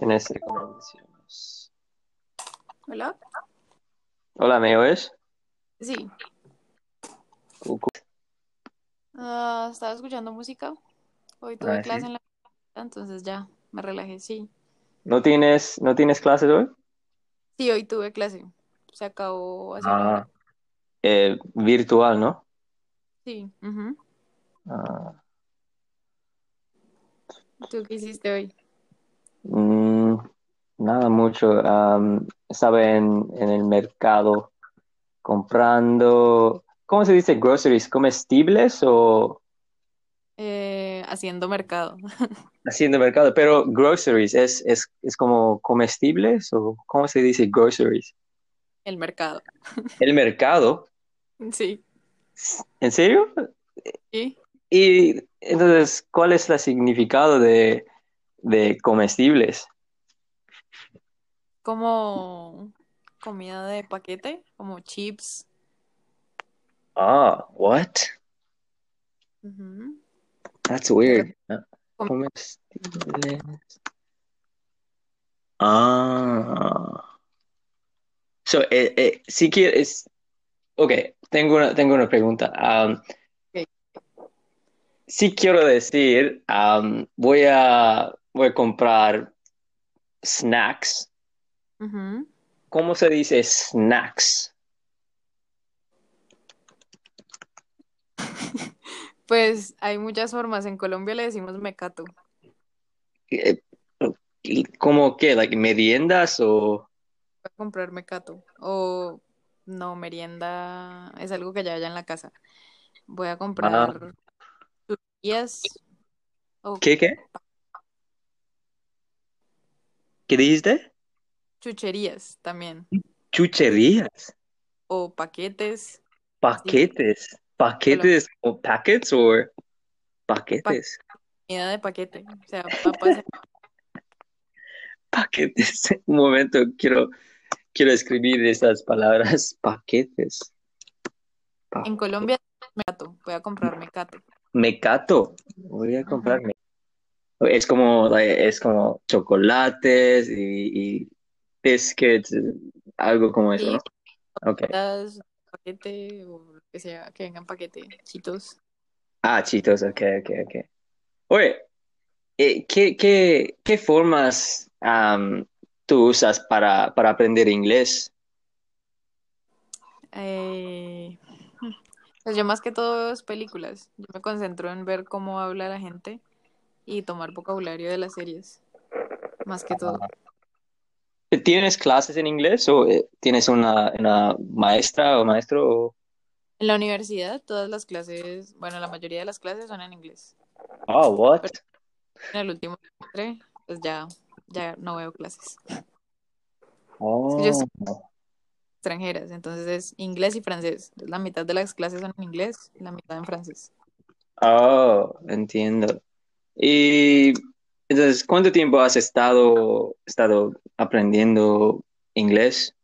Tienes recomendaciones. Hola. Hola, ¿me oyes? Sí. Ah, estaba escuchando música. Hoy tuve Ah, clase sí. en la entonces ya me relajé. Sí. ¿No tienes, no tienes clases hoy? Sí, hoy tuve clase. Se acabó hace Ah, eh, virtual, ¿no? Sí. ujú. Ah, ¿Tú qué hiciste hoy? Mm, nada mucho. Am, estaba en, en el mercado comprando, ¿cómo se dice? Groceries, comestibles o Eh, haciendo mercado. haciendo mercado, pero groceries es, es, es como comestibles o ¿cómo se dice groceries? El mercado. El mercado, Sí. ¿en serio? Sí. Y entonces, ¿cuál es el significado de, de comestibles? Como comida de paquete, como chips. Ah, what? That's weird. Ah, Comestibles. Ah. So, eh, eh, si quieres, ok, tengo una, tengo una pregunta. Um, si quiero decir, um, voy a, voy a comprar snacks. ¿Cómo se dice snacks? Pues hay muchas formas. En Colombia le decimos mecato. ¿Cómo qué? Like, ¿meriendas o...? Voy a comprar mecato. O no, merienda es algo que ya haya en la casa. Voy a Ah, comprar o ¿qué, qué? ¿Qué dijiste? chucherías también. Chucherías, O paquetes. Paquetes, paquetes o packets o paquetes, Comida de paquete. O sea, papas. paquetes. Un momento, quiero, quiero escribir esas palabras, paquetes, En pa- Colombia, mecato. Voy a comprar mecato. mecato. Voy a Ujú. comprarme. Es como, es como chocolates y, y biscuits, algo como eso, ¿no? Ok. papitas, paquete o lo que sea, que venga en paquete. Chitos. Ah, chitos, ok, ok, ok. Oye, eh, ¿qué, qué, qué formas am, tú usas para, para aprender inglés? Eh, pues yo más que todo películas. Yo me concentro en ver cómo habla la gente y tomar vocabulario de las series. Más que todo. ¿Tienes clases en inglés o eh, tienes una, una maestra o maestro? o- En la universidad, todas las clases, bueno, la mayoría de las clases son en inglés. Oh, what? Pero en el último semestre, pues ya, ya no veo clases. Es que yo soy Oh, extranjeras, entonces es inglés y francés. La mitad de las clases son en inglés y la mitad en francés. oh, entiendo. Y entonces, ¿cuánto tiempo has estado, estado aprendiendo inglés?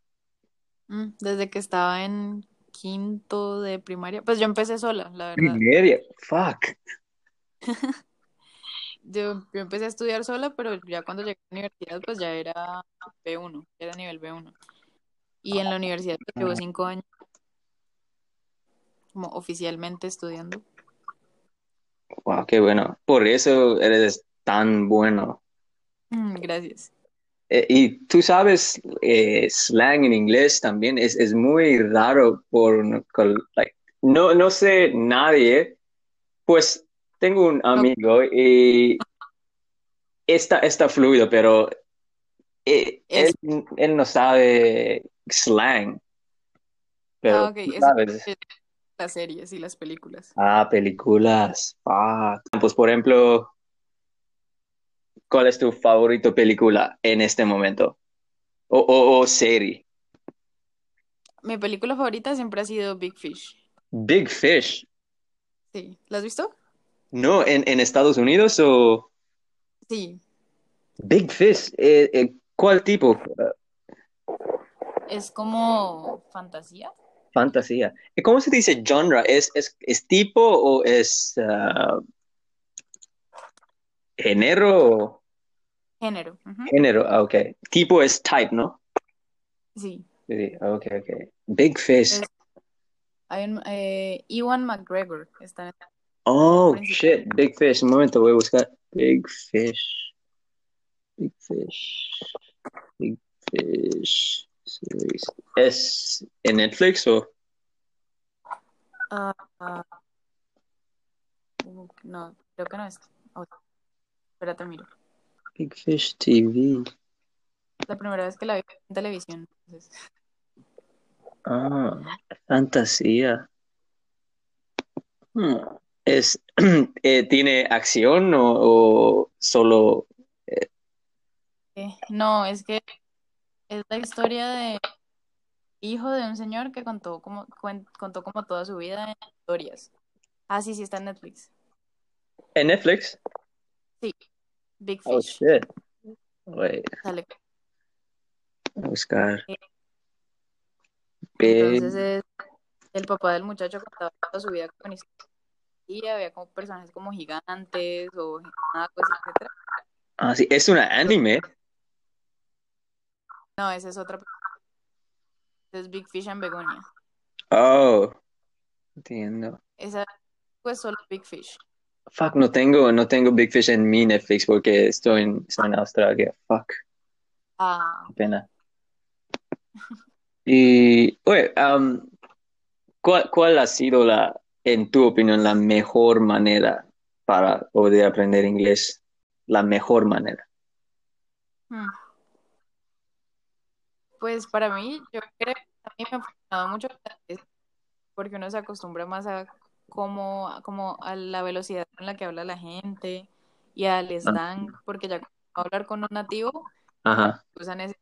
Mm, Desde que estaba en quinto de primaria, pues yo empecé sola, la verdad. Primaria, fuck. Yo, yo empecé a estudiar sola, pero ya cuando llegué a la universidad, pues ya era B1, ya era nivel B1. Y en la universidad pues, llevo cinco años como oficialmente estudiando. Wow, qué bueno. Por eso eres tan bueno. Mm, Gracias. Eh, y tú sabes, eh, slang en inglés también es, es muy raro por, like, no, no sé nadie, pues tengo un amigo y está, está fluido, pero eh, él, él no sabe slang, Ah, pero ok, tú eso sabes. es las series y las películas. Ah, películas. Ah, pues por ejemplo, ¿cuál es tu favorito película en este momento? O, o, o serie. Mi película favorita siempre ha sido Big Fish. Big Fish. Sí, ¿la has visto? No, en, en Estados Unidos o Sí, Big Fish. eh, eh, ¿cuál tipo? Es como fantasía. Fantasía. ¿Y ¿Cómo se dice genre? ¿Es, es, es tipo o es ah, género? Género. ujú. Género, ah, ok. Tipo es type, ¿no? Sí. Sí, ok, ok. Big Fish. Hay un, eh, Ewan McGregor está en Oh, shit. Big Fish. Un momento, voy a buscar. Big Fish. Big Fish. Big Fish. ¿Es en Netflix o? Ah, ah. Uh, no, creo que no es. Oh, espérate, miro. Big Fish TV. La primera vez que la vi en televisión. entonces, Ah, fantasía. Hmm. ¿Es, eh, ¿tiene acción o, o solo? eh, no, es que es la historia de hijo de un señor que contó como, contó como toda su vida en historias. Ah, sí, sí, está en Netflix. ¿En Netflix? Sí, Big Oh, Fish. shit. Wait, voy a buscar. Eh. Entonces es el papá del muchacho contaba toda su vida con historia, había como personajes como gigantes o magos, etcétera. Ah, sí, es una anime. No, esa es otra. Es Big Fish and Begonia. Oh, entiendo. Esa pues solo Big Fish. Fuck, no tengo, no tengo Big Fish en mi Netflix porque estoy en, estoy en Australia. Fuck, Ah, pena. Y, oye, um, ¿cuál, cuál ha sido la, en tu opinión, la mejor manera para poder aprender inglés? La mejor manera. hmm. Pues para mí, yo creo que a mí me ha funcionado mucho porque uno se acostumbra más a cómo, como a la velocidad con la que habla la gente y al slang, porque ya hablar con un nativo, Ajá. usan ese.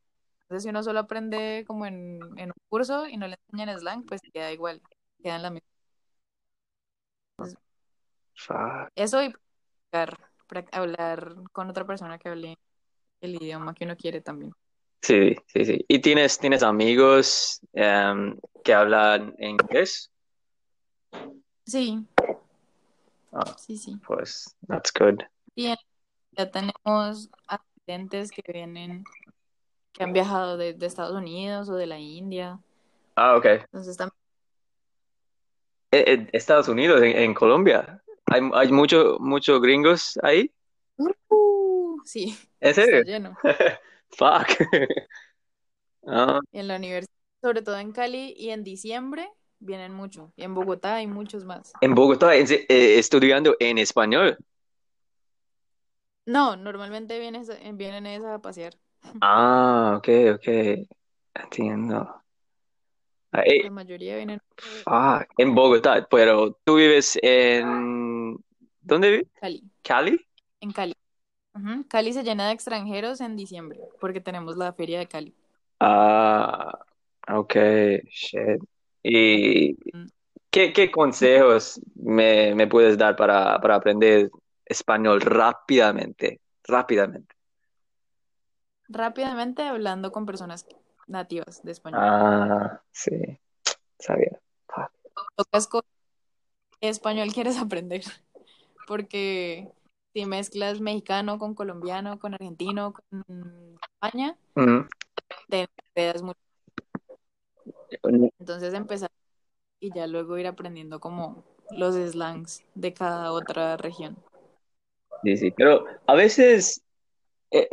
Entonces, si uno solo aprende como en, en un curso y no le enseñan slang, pues queda igual, queda en la misma. Eso y practicar, prac- hablar con otra persona que hable el idioma que uno quiere también. Sí, sí, sí. ¿Y tienes, tienes amigos em, que hablan inglés? Sí, Ah, sí, sí. pues, that's good. Y en- ya tenemos asistentes que vienen, que han viajado de, de Estados Unidos o de la India. Ah, ok. Entonces también, Eh, eh, Estados Unidos, en, en Colombia. ¿Hay, hay mucho, muchos gringos ahí? uh, sí, ¿En está serio? lleno. Fuck. Ah, en la universidad, sobre todo en Cali y en diciembre, vienen mucho. Y en Bogotá hay muchos más. en Bogotá, eh, estudiando en español. No, normalmente vienes, vienen es a pasear. Ah, ok, ok. Entiendo. Ah, eh, La mayoría vienen fuck. En Bogotá, pero tú vives en... ¿Dónde vives? Cali. ¿Cali? En Cali. Cali se llena de extranjeros en diciembre, porque tenemos la feria de Cali. Ah, ok, shit. ¿Y Mm. qué, qué consejos me, me puedes dar para, para aprender español rápidamente? Rápidamente. Rápidamente hablando con personas nativas de español. Ah, sí, sabía. Tocas ¿Qué español quieres aprender? Porque si mezclas mexicano con colombiano, con argentino, con España, Mm. te enredas mucho. Entonces empezar y ya luego ir aprendiendo como los slangs de cada otra región. Sí, sí, pero a veces eh,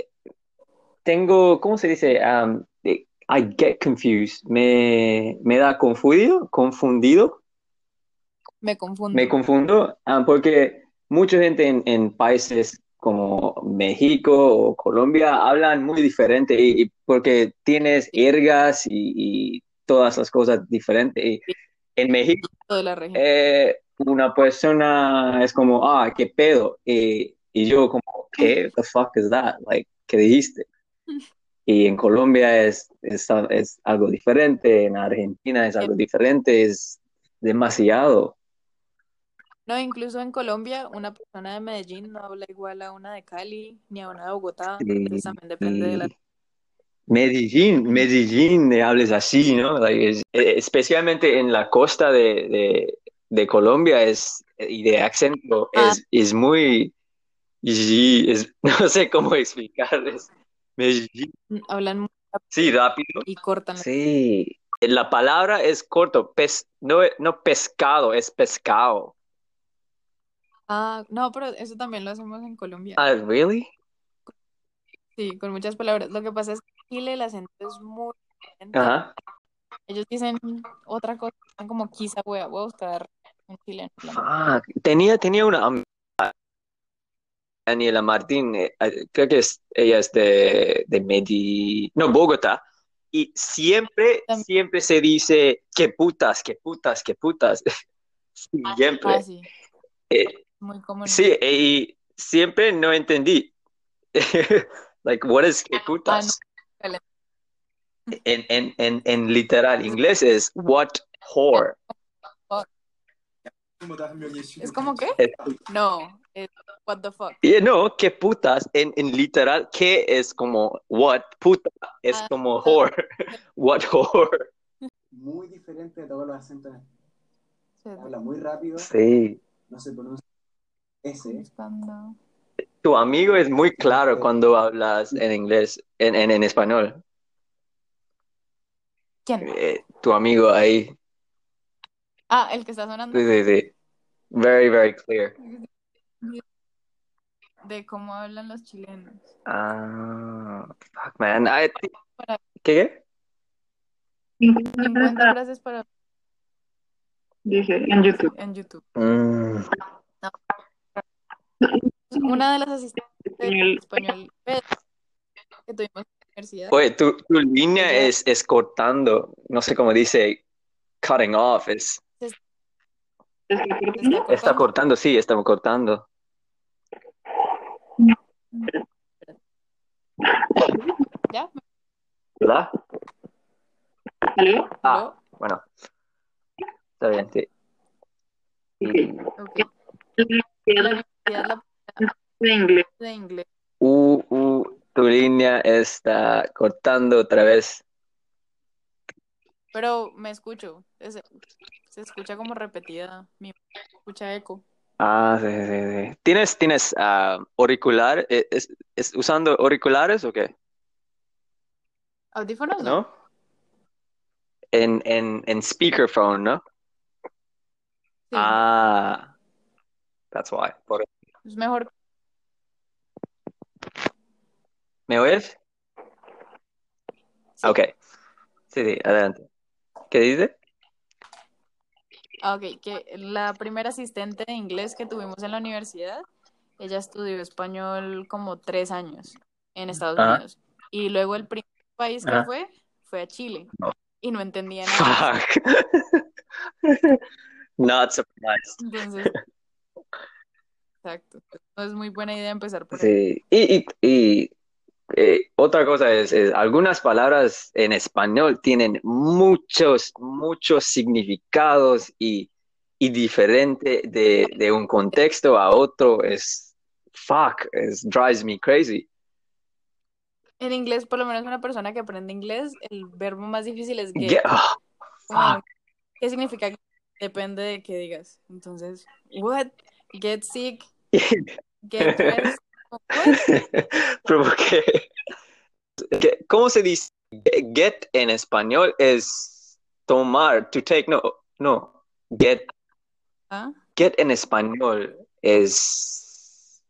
tengo, ¿cómo se dice? Um, eh, I get confused. Me, me da confundido, confundido. Me confundo. Me confundo ah, porque mucha gente en, en países como México o Colombia hablan muy diferente y, y porque tienes ergas y, y todas esas cosas diferentes. Y en México la región. eh, una persona es como, ah, qué pedo. Y, y yo como, ¿qué? The fuck is that? Like, ¿qué dijiste? Y en Colombia es, es, es algo diferente, en Argentina es algo diferente, es demasiado. No, incluso en Colombia, una persona de Medellín no habla igual a una de Cali ni a una de Bogotá. Entonces también depende de la. Medellín, Medellín, de hables así, ¿no? Like, es- eh, especialmente en la costa de, de, de Colombia es, y de acento Ah. es, es muy, Sí, es, no sé cómo explicarles. Medellín. Hablan muy Sí, rápido. y cortan. Sí. La palabra es corto, pes, no, no pescado, es pescado. Ah, no, pero eso también lo hacemos en Colombia. Ah, really? Sí, con muchas palabras. Lo que pasa es que en Chile el acento es muy diferente. Ajá. Ellos dicen otra cosa, como quizá voy a, voy a buscar un chileno. hablando. Ah, tenía, tenía una amiga, Daniela Martín, eh, eh, creo que es, ella es de, de Medi, no, Bogotá, y siempre, También. siempre se dice, qué putas, qué putas, qué putas. Siempre. Ah, sí, Eh, muy común. sí, y siempre no entendí. Like, what is qué Ah, putas? no. En, en, en, en literal inglés es what whore. ¿Es como qué? No, es what the fuck. Y no, qué putas, en, en literal, qué es como what, puta, es Ah, como whore, what whore. muy diferente de todos los acentos. Sí, Habla muy rápido, Sí. no se pronuncia Buscando. Tu amigo es muy claro cuando hablas en inglés, en, en, en español. ¿Quién? Eh, tu amigo ahí. Ah, el que está sonando. Sí, sí, sí. Very, very clear. De cómo hablan los chilenos. Ah, fuck, man. I thi- Para- ¿Qué? qué? 50 frases para Dice en YouTube. en YouTube. Mm, Una de las asistentes de Español. que tuvimos en la universidad. Oye, tu, tu línea Ella- es, es cortando. No sé cómo dice cutting off. Es, ¿Está ¿Está cortando? está cortando? cortando, sí, estamos cortando. ¿Ya? ¿Verdad? ¿Aló? Ah, bueno. Está bien, sí. Y- Ok. La de inglés. de inglés. Uh, uh, tu línea está cortando otra vez. Pero me escucho. Es- se escucha como repetida. Mi escucha eco. Ah, sí, sí, sí. ¿Tienes, tienes ah, auricular? ¿Es, es- es usando auriculares o qué? ¿Audífonos? No. ¿No? En, en, en speakerphone, ¿no? Sí. Ah, that's why. Por- Es mejor. ¿Me oyes? Sí. Ok. Sí, sí, adelante. ¿Qué dice? Ah, ok, que la primera asistente de inglés que tuvimos en la universidad, ella estudió español como tres años en Estados Ajá. Unidos. Y luego el primer país que Ajá. fue, fue a Chile. No. Y no entendía nada. Fuck. Not surprised. Entonces, exacto. No es muy buena idea empezar por ahí. Sí. Y, y, y, eh, otra cosa es, es, algunas palabras en español tienen muchos, muchos significados y, y diferente de, de un contexto a otro es, fuck, es, drives me crazy. En inglés, por lo menos una persona que aprende inglés, el verbo más difícil es get. Oh, fuck. ¿qué significa? Depende de qué digas. Entonces, what? Get sick, ¿Cómo se dice? Get en español es tomar, to take, no, no. Get, ¿Ah? get en español es...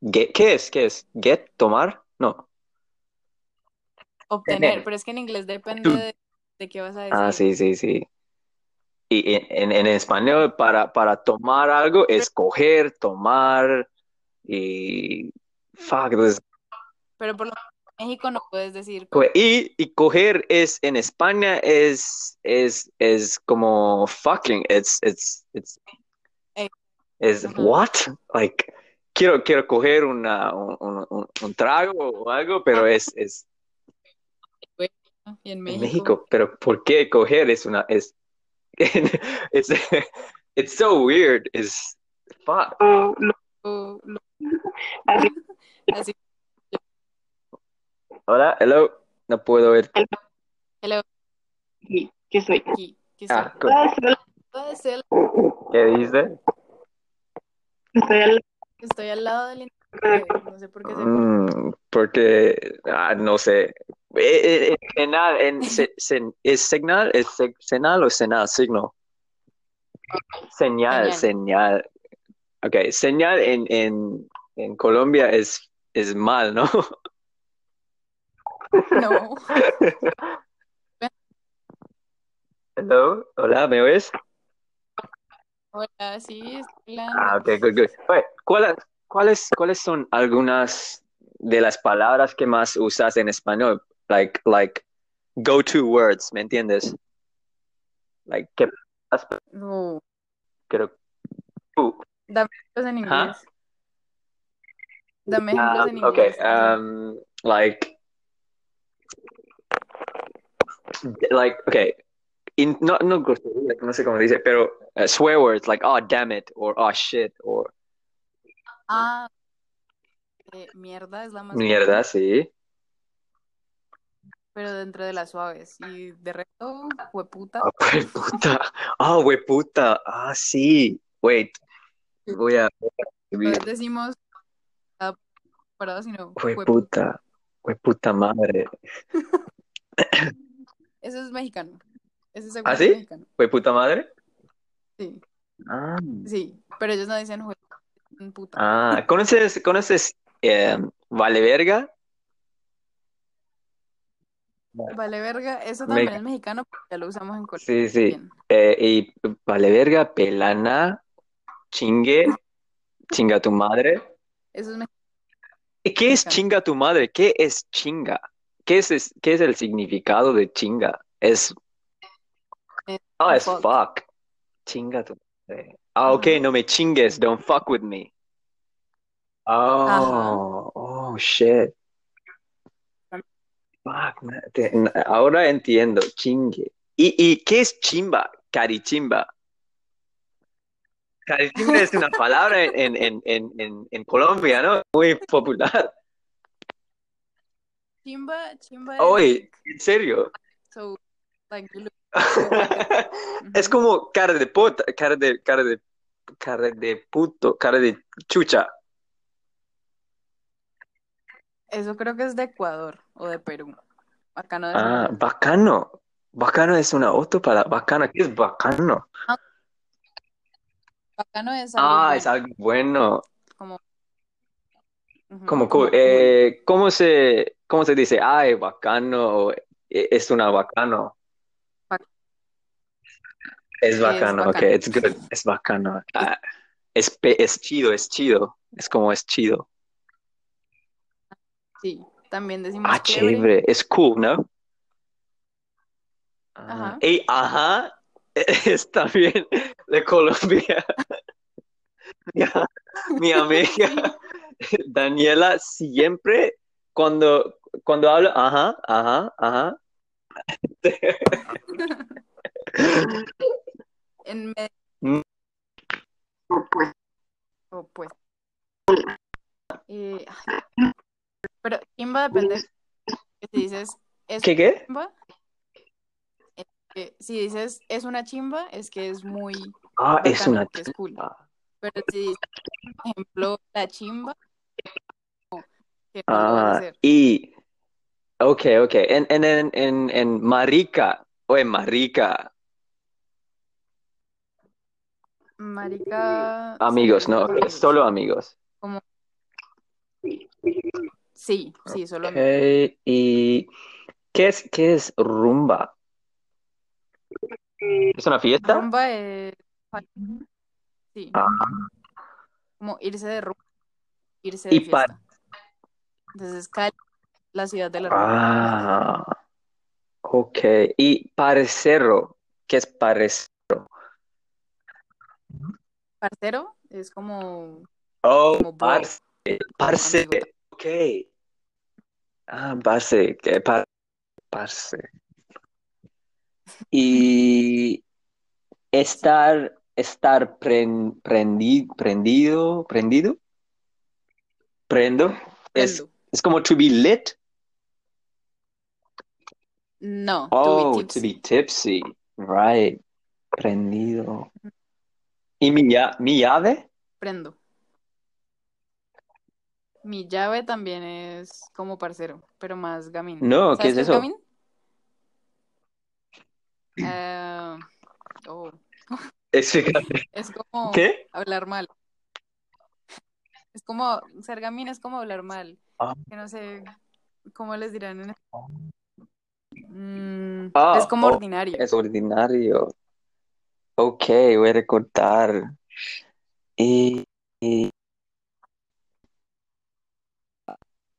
Get, ¿qué es? ¿Qué es? Get, tomar? No. Obtener, Tener. pero es que en inglés depende de, de qué vas a decir. Ah, sí, sí, sí. Y en, en, en español para, para tomar algo es coger, tomar y... Fuck, Pero por lo en México no puedes decir Co- Y, y coger es en España es es es como fucking it's it's it's Eh, es what like quiero quiero coger una un, un- un- trago o algo pero es es y en en México. México pero ¿por qué coger es una es it's it's so weird. Es fuck. O lo- o lo- así, así, hola. Hello. No puedo ver hello, ¿qué soy? aquí, aquí ah estoy. Ah, solo Puede ser ¿qué dice? Estoy al Estoy al lado del internet, no sé por qué se Mm, porque, ah, no sé. Eh, eh, Senal, en, se- sen- ¿es señal? ¿Es se- senal o senal? Signo. Señal, Señal. Ok, señal en, en, en Colombia es, es mal, ¿no? No, Hello, hola, ¿me oyes? hola, sí, estoy Ah, ok, good, good. Oye, ¿cuáles, cuáles, cuáles son algunas de las palabras que más usas en español? Like, like, go-to words, ¿me entiendes? Like, ¿qué No, creo? Uh, dame ejemplos en inglés. Dame ah, ejemplos en ok, um, like, like, okay, in, no, no, grosería, no sé cómo dice, pero uh, swear words like, oh, damn it, or oh, shit, or Ah, eh, mierda es la más mierda, sí. Pero dentro de las suaves. Y de resto, hueputa. Ah, hueputa. Ah, hueputa. Ah, sí. Wait. Voy a No decimos parado, sino hueputa. Hueputa. Madre. Eso es mexicano. Ese seguro ¿Ah, es sí? mexicano. ¿Hueputa madre? Sí, Ah. sí, pero ellos no dicen hueputa. Ah, ¿conoces, conoces eh, Vale Verga? Vale, verga, eso Me- también es mexicano, porque ya lo usamos en Colombia. Sí, sí. Eh, y Vale Verga, pelana, chingue, chinga tu madre. Eso es mexicano. ¿Y ¿Qué es chinga tu madre? ¿Qué es chinga? ¿Qué es, es- qué es el significado de chinga? Es, Es ah, es fuck. fuck. Chinga tu madre. Ah, ok, no me chingues, don't fuck with me. Oh, oh, shit. Fuck, man, te- n- ahora entiendo, chingue. ¿Y, y qué es chimba? Carichimba. Carichimba es una palabra en, en, en, en, en Colombia, ¿no? Muy popular. Chimba, chimba Oye, en serio. so, like, look- Es como cara de puta, cara de, cara de, cara de puto, cara de chucha. Eso creo que es de Ecuador o de Perú. Acá no Ah, bacano. Bacano es una otra palabra. Bacano, ¿qué es bacano? Acá no es algo Ah, bueno, es algo bueno. como, cool. Eh, ¿cómo se, cómo se dice? Ay, bacano. o, eh, Es una bacano. Bac- Es Es bacano, ok, bacano. it's good. Es bacano. Ah, es, es chido, es chido. Es como es chido. Sí, también decimos Ah, chévere. chévere. Es cool, ¿no? Ah, Ajá. ey, ajá. Es también de Colombia. Mi, mi amiga Daniela siempre cuando, cuando habla, ajá, ajá, ajá. En Med- Mm. oh, pues. Eh, ay, pero chimba depende. que Si dices es ¿Qué qué? chimba, es que si dices es una chimba, es que es muy Ah, es una que es cool. chimba. Pero si dices, por ejemplo, la chimba, que no a Ah, y, ok, ok. En, en, en, en, en marica, o en marica, Marica amigos, ¿no? a solo amigos. Como, sí, sí, solo Ok, amigos. y ¿qué es, qué es rumba? ¿Es una fiesta? Rumba es, sí, Ah, como irse de rumba, irse de y para, fiesta. Entonces, Cali, la ciudad de la rumba. ah, ok. Y parcero, ¿qué es parcero? Parcero es como, Oh, como parce, parce, ok. Ah, parce, que par- parce. Y estar, estar pren- prendi- prendido, prendido, prendo, es, Prendo. es como to be lit. No, to Oh, be to be tipsy. tipsy, right. Prendido. ¿Y mi, lla- mi llave? Prendo. Mi llave también es como parcero, pero más gamín. No, ¿qué ¿Sabes es eso? gamín? Ah, oh, Explícate. es como ¿Qué? hablar mal. Es como, ser gamín es como hablar mal. Ah. Que no sé cómo les dirán en Mm, Ah, es como oh, ordinario. Es ordinario. Ok, voy a recordar. Y, y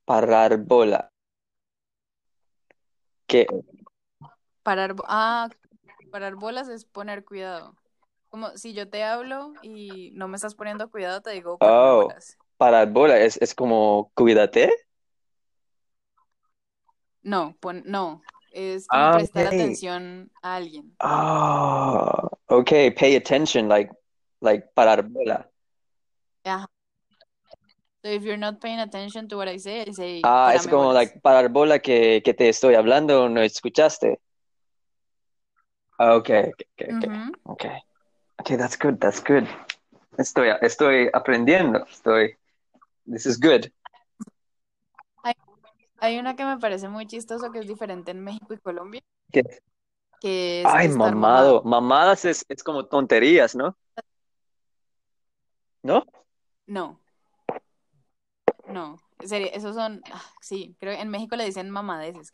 parar bola. ¿Qué? Parar, bo- ah, parar bolas es poner cuidado. Como si yo te hablo y no me estás poniendo cuidado, te digo parar Oh, bolas. parar bola es, es como cuídate. No, pon, no, es como Ah, prestar atención a alguien. Ah, okay, pay attention, like, like parar bola. Ajá. So if you're not paying attention to what I say, I say Ah, es como like parar bola que, que te estoy hablando, no escuchaste. Ah, Okay, okay, okay, Ujú. okay. Okay, that's good, that's good. Estoy, estoy aprendiendo, estoy, this is good. Hay, hay una que me parece muy chistoso que es diferente en México y Colombia, ¿Qué? que es Ay, mamado. mamado. Mamadas es, es como tonterías, ¿no? ¿No? No, no, sería, esos son, ah, sí, creo que en México le dicen mamadeces.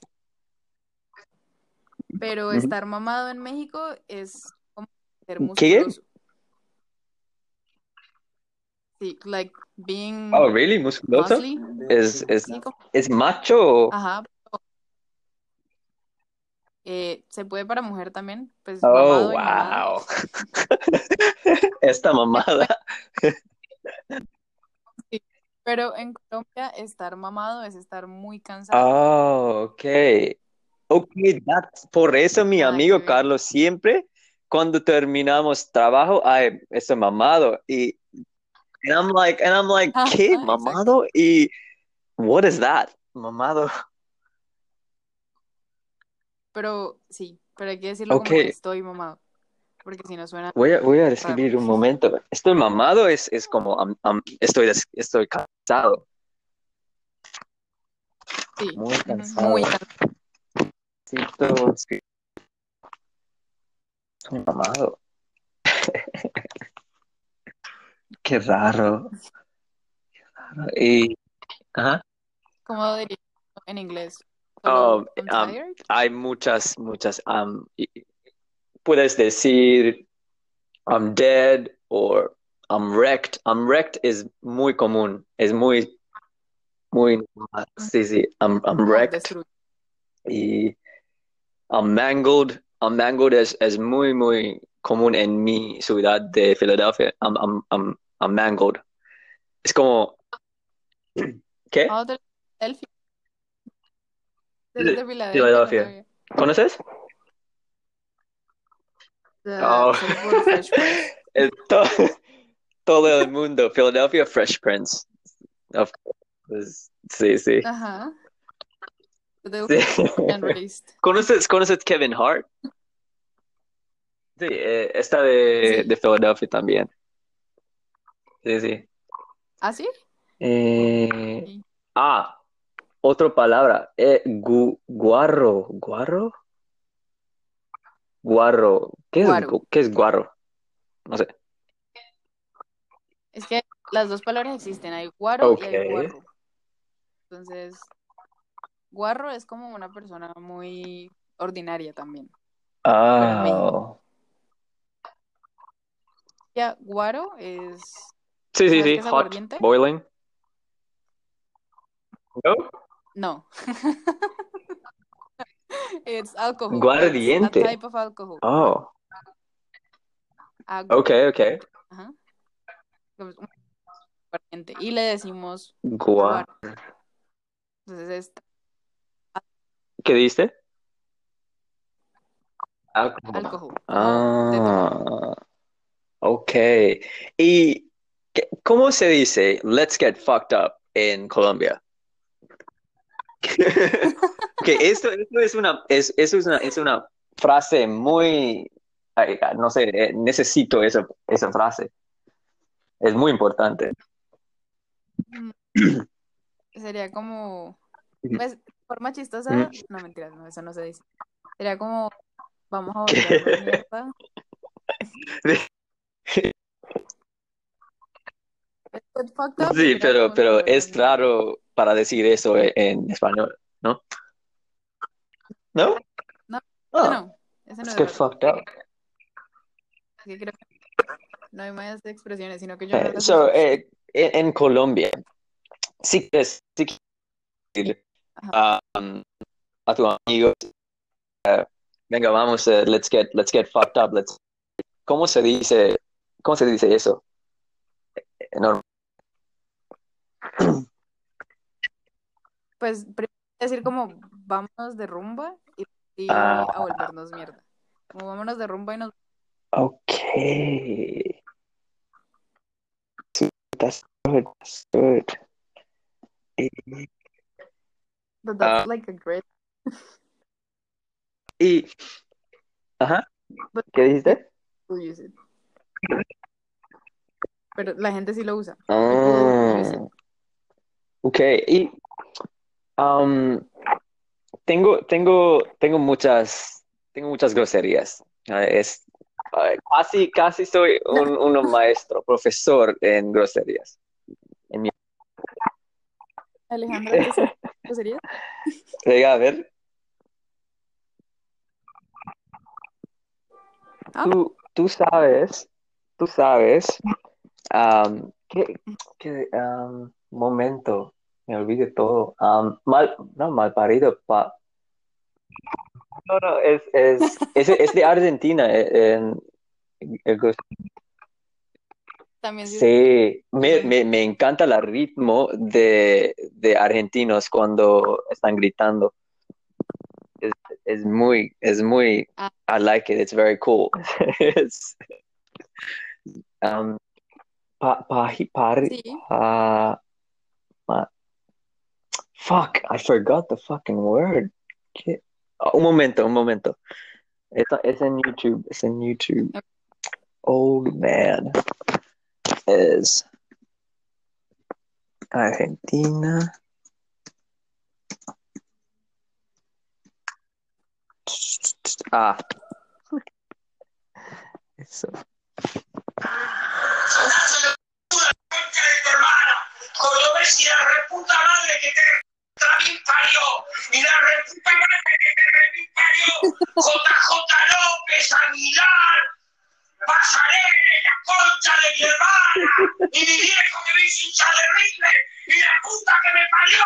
Pero estar mamado en México es como ser ¿Qué? musculoso. Sí, like being Oh, really? ¿Musculoso? muscly. ¿Es, es, es macho? ajá. Eh, se puede para mujer también, pues Oh, wow. Esta mamada. Pero en Colombia estar mamado es estar muy cansado. Oh, ok. Ok, that's- por eso mi amigo. Carlos siempre, cuando terminamos trabajo, ay, estoy mamado. Y and I'm like, and I'm like, ¿qué? ¿Mamado? Y what is that? Mamado. Pero sí, pero hay que decirlo Ok. como estoy mamado. Porque si no suena Voy a, voy a escribir un momento. Estoy mamado es, es como I'm- I'm- estoy, estoy cansado. sí, Muy cansado. muy cansado. Escribir. Estoy mamado. Qué raro. Qué raro. Y, ajá. ¿Cómo diría en inglés? Oh, um, hay muchas, muchas. um, puedes decir I'm dead or I'm wrecked. I'm wrecked es muy común. Es muy, muy. Sí, sí. I'm, I'm wrecked. Y I'm mangled. I'm mangled es, es muy, muy común en mi ciudad de Filadelfia. I'm, I'm, I'm, I'm mangled. Es como. ¿Qué? Oh, de Filadelfia. De- Desde Filadelfia, Filadelfia. no sabía. ¿Conoces? Ah, Oh. solo por Fresh Prince. To- todo el mundo. Philadelphia Fresh Prince. Of course. Sí, sí. Ajá. Sí. ¿Conoces, conoces Kevin Hart? Sí, eh, está de, Sí. de Philadelphia también. Sí, sí. ¿Ah, sí? Eh, Sí. ah, otra palabra. Eh, gu- guarro. ¿Guarro? Guarro. ¿Qué es, Guaro. gu- qué es guarro? No sé. Es que las dos palabras existen, hay guaro y hay guarro. Entonces, guarro es como una persona muy ordinaria también. Ah, México. Ya, guaro es... sí, sí, ¿Sabes sí. Hot, aguardiente? boiling. ¿No? No. It's alcohol. Guardiente. It's a type of alcohol. Oh, Agua. ok, ok. Ajá. Un aguardiente. Y le decimos Gua- guaro. Entonces, es ¿Qué diste? Alcohol. Ah, ok. ¿Y qué- cómo se dice let's get fucked up en Colombia? Que esto, esto es una, es, eso es una, es una frase muy, ay, no sé, eh, necesito esa, esa frase. Es muy importante. sería como, pues, forma chistosa, no mentiras, no, eso no se dice. Sería como, vamos a ¿Qué? volvernos mierda. Es good fucked up, Sí, pero, pero es raro para decir eso e- en español, ¿no? ¿No? No, ese no, ese no es raro. fucked up. Que creo que no hay más expresiones, sino que yo no Eh, las so, eh, en, en Colombia, si quieres, si quieres Ajá. um, a tu amigo, eh, venga, vamos, eh, let's get, let's get fucked up, let's, ¿cómo se dice, cómo se dice eso? Eh, no- Pues primero decir como vámonos de rumba y, y Ah. a volvernos mierda. Como vámonos de rumba y nos Okay. That's good. That's good. Eh, but that's Ah. like a great Y, ajá, but ¿qué dijiste? to use it. Pero la gente sí lo usa. Ah, ok, y um, tengo, tengo, tengo muchas, tengo muchas groserías. Ah, Es, ah, casi, casi soy un, un maestro, profesor en groserías. En mi- Alejandra, ¿qué groserías? Venga, a ver, Ah, tú, tú sabes, tú sabes, um, ¿qué, qué, um, momento, me olvidé todo. Um, mal, no, mal parido, pa, no, no, es, es, es, es de Argentina, eh, en- el gros- también sí. Sí, me, me, me encanta el ritmo de, de argentinos cuando están gritando. Es, es muy, es muy, Ah. I like it, it's very cool. It's, um, pa, pa, pari- Sí. pa- pa- fuck, I forgot the fucking word. ¿Qué? Oh, un momento, un momento. It's, es en YouTube, It's in YouTube. Ok. Old man is Argentina. Ah. De tu hermana, cordobés y la reputa madre que te también parió, y la reputa madre que te también parió, JJ López, Aguilar, Pasarele, la concha de mi hermana, y mi viejo que me hizo hinchar de rifle, y la puta que me parió,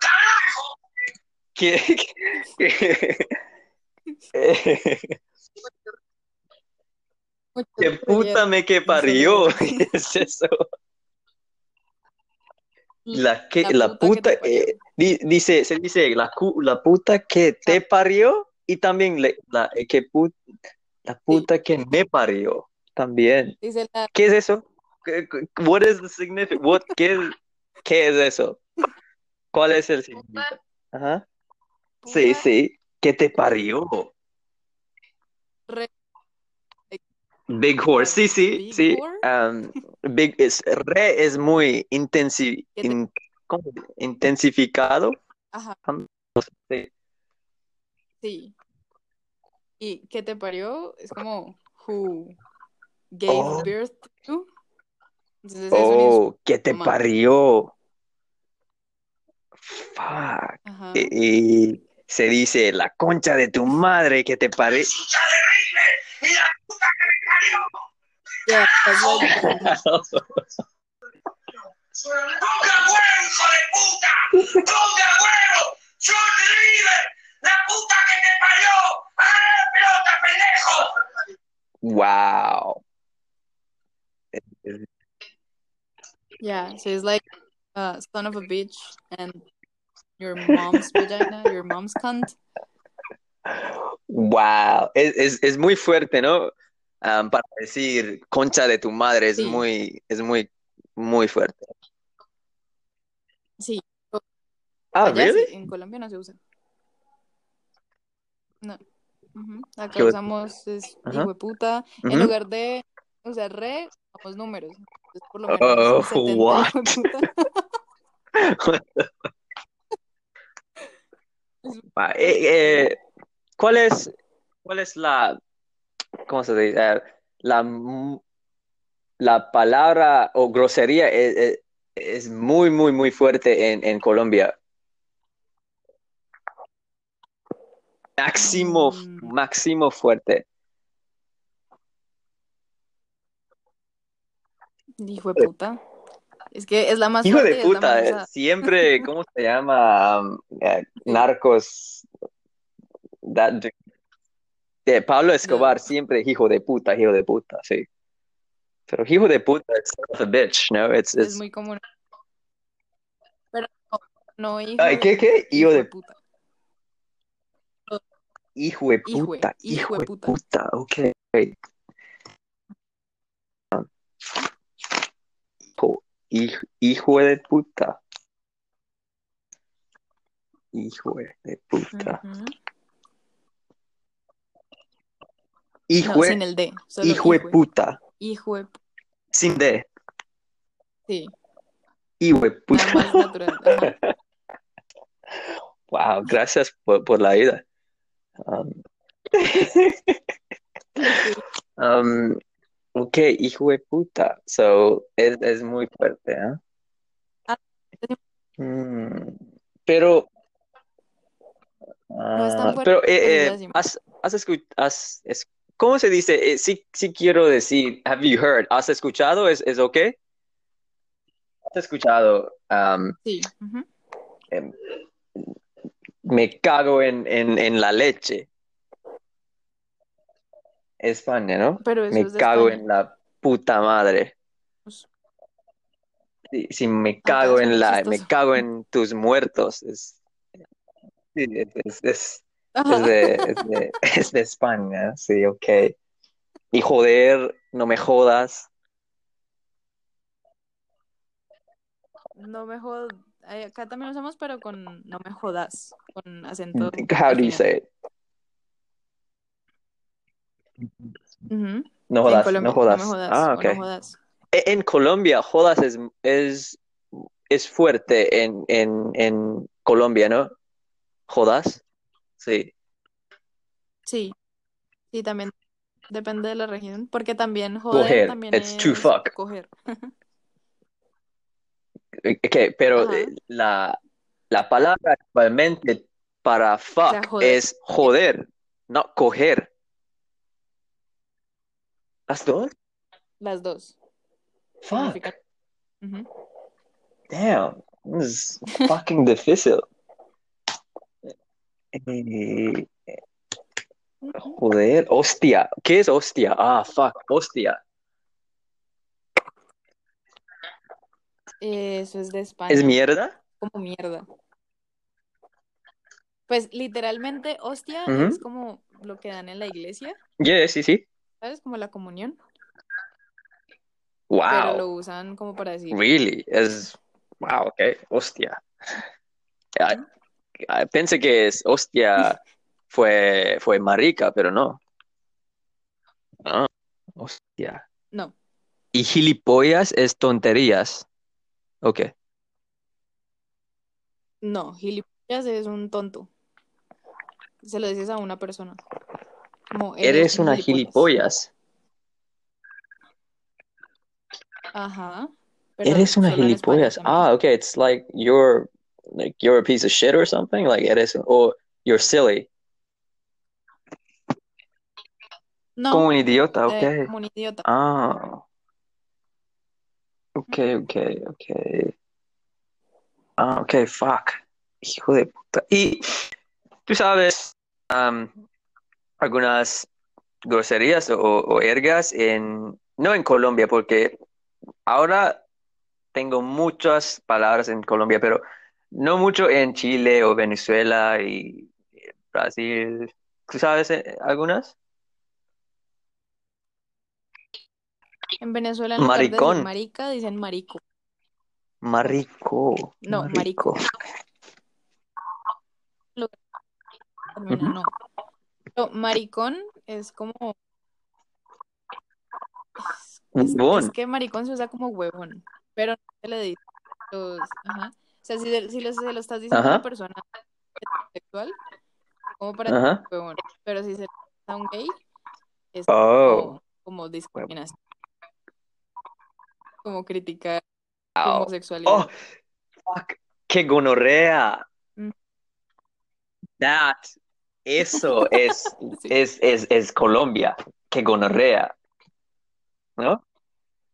carajo. ¿Qué? ¿Qué? Muchas ¿Qué puta me que parió? ¿Qué es eso? La que, la puta, que te parió. eh, di- dice, se dice la, cu- la puta que te parió y también le- la eh, que pu- la puta que me parió también. Dice la ¿Qué es eso? ¿Qué- What is the significance? What, qué, es- qué es eso? ¿Cuál es el significado? Ajá. Sí, puta sí. ¿Qué te parió? re- Big horse. Sí, sí, Big sí. Um, big es re es muy intensi, ¿Qué te- in- ¿cómo? intensificado. Ajá, Sí. sí. Y que te parió es como who gave Oh. birth to. Entonces. Oh, ¿qué te parió? Fuck. Y, y se dice la concha de tu madre que te pare. Yeah, that's huevo, hijo de puta! ¡Ponga huevo! ¡John River! ¡La puta que te parió! ¡Ah, la pelota, pendejo! Wow. yeah, so it's like uh, son of a bitch and your mom's vagina, your mom's cunt. Wow. Es, es, es muy fuerte, ¿no? Um, para decir concha de tu madre es Sí. muy, es muy, muy fuerte. Sí, Ah, allá sí, en Colombia no se usa. No. Ujú. Acá Qué- usamos es hijo de puta. En lugar de usar re, usamos números. Entonces, por lo menos Oh, 70 what? hijo de puta. Eh, eh, ¿cuál es, cuál es la, cómo se dice? Eh, la, la palabra o grosería es, es- es muy, muy, muy fuerte en, en Colombia. Máximo, Mm. máximo fuerte. Hijo de puta. Es que es la más Hijo fuerte de es más puta, eh, siempre, ¿cómo se llama? Um, eh, narcos. that dude. De Pablo Escobar, siempre hijo de puta, hijo de puta, sí. Pero hijo de puta es a bitch, ¿no? It's, Es it's- muy común. Pero no, no hijo Ay, ¿qué, qué? Hijo de puta. hijo de puta, hijo de puta. puta, ok. Hijo, hijo, de puta. Hijo de puta. Ujú. Hijo No, sin el D. Hijo de puta. Hijo de Sin D. Sí, Hijo de puta. más natural. Ajá. Wow, gracias por, por la ayuda. Um, um, ok, hijo de puta. So, es, es muy fuerte, ¿eh? Ah. Mm, pero, No es tan fuerte, pero, eh, eh, has, has escu- has- es- ¿cómo se dice? Eh, sí, sí quiero decir, have you heard? ¿Has escuchado? ¿Es, es ok? ¿Has escuchado? Um, Sí. em, me cago en, en, en la leche. España, ¿no? Pero eso Me es cago España. en la puta madre. Pues, Sí, sí, me cago en la, me cago en tus muertos. Es, sí, es, es, es- de, es de, es de España, sí, ok. Y joder, no me jodas. No me jodas. Acá también lo usamos, pero con no me jodas. Con acento How al do you say it? No jodas, Colombia, no jodas. Ah, O ok. no jodas. E- En Colombia, jodas es, es, es fuerte en, en, en Colombia, ¿no? Jodas. Sí. Sí. Sí, también depende de la región. Porque también joder Coger. también It's to es fuck. coger. Ok, pero Ajá. eh, la, la palabra actualmente para fuck joder. es joder, no coger. ¿Las dos? Las dos. Fuck. Significan. Ujú. Damn. This is fucking difícil. Eh, joder, hostia. ¿Qué es hostia? Ah, fuck, hostia. Eso es de ¿Es España. mierda? Como mierda. Pues literalmente, hostia es como lo que dan en la iglesia, Yeah, sí, sí. ¿sabes? Como la comunión. Pero lo Wow. usan como para decir. Really? Es. Wow, ok. Hostia. Pensé que es hostia fue, fue marica, pero no. Ah, hostia. No, Y gilipollas es tonterías. Ok. no, gilipollas es un tonto. Se lo dices a una persona. Como Eres un una gilipollas. Ajá. Pero Eres una gilipollas. Ah, okay. It's like you're like you're a piece of shit or something. Like eres or you're silly. No, Como un idiota, eh, okay. como un idiota. Ah. Okay, okay, okay. Ah, okay, fuck. Hijo de puta. Y tú sabes um, algunas groserías o, o ergas en no en Colombia, porque ahora tengo muchas palabras en Colombia, pero no mucho en Chile o Venezuela y Brasil. ¿Tú sabes eh, algunas? En Venezuela, en lugar de decir Maricón. marica, dicen marico. Marico. No, marico. Ujú. no. Pero maricón es como. Es, es- Huevón. es que maricón se usa como huevón, pero no se le dice. los- ajá. Sea, si, si lo, se lo estás diciendo a una persona heterosexual, como para ti, bueno. Pero si se lo dices a un gay, es Oh. como, como discriminación. Como criticar Wow. homosexualidad. Oh, fuck. Qué gonorrea. Mm. That. Eso es, Sí. es, es, es Colombia. Qué gonorrea. ¿No?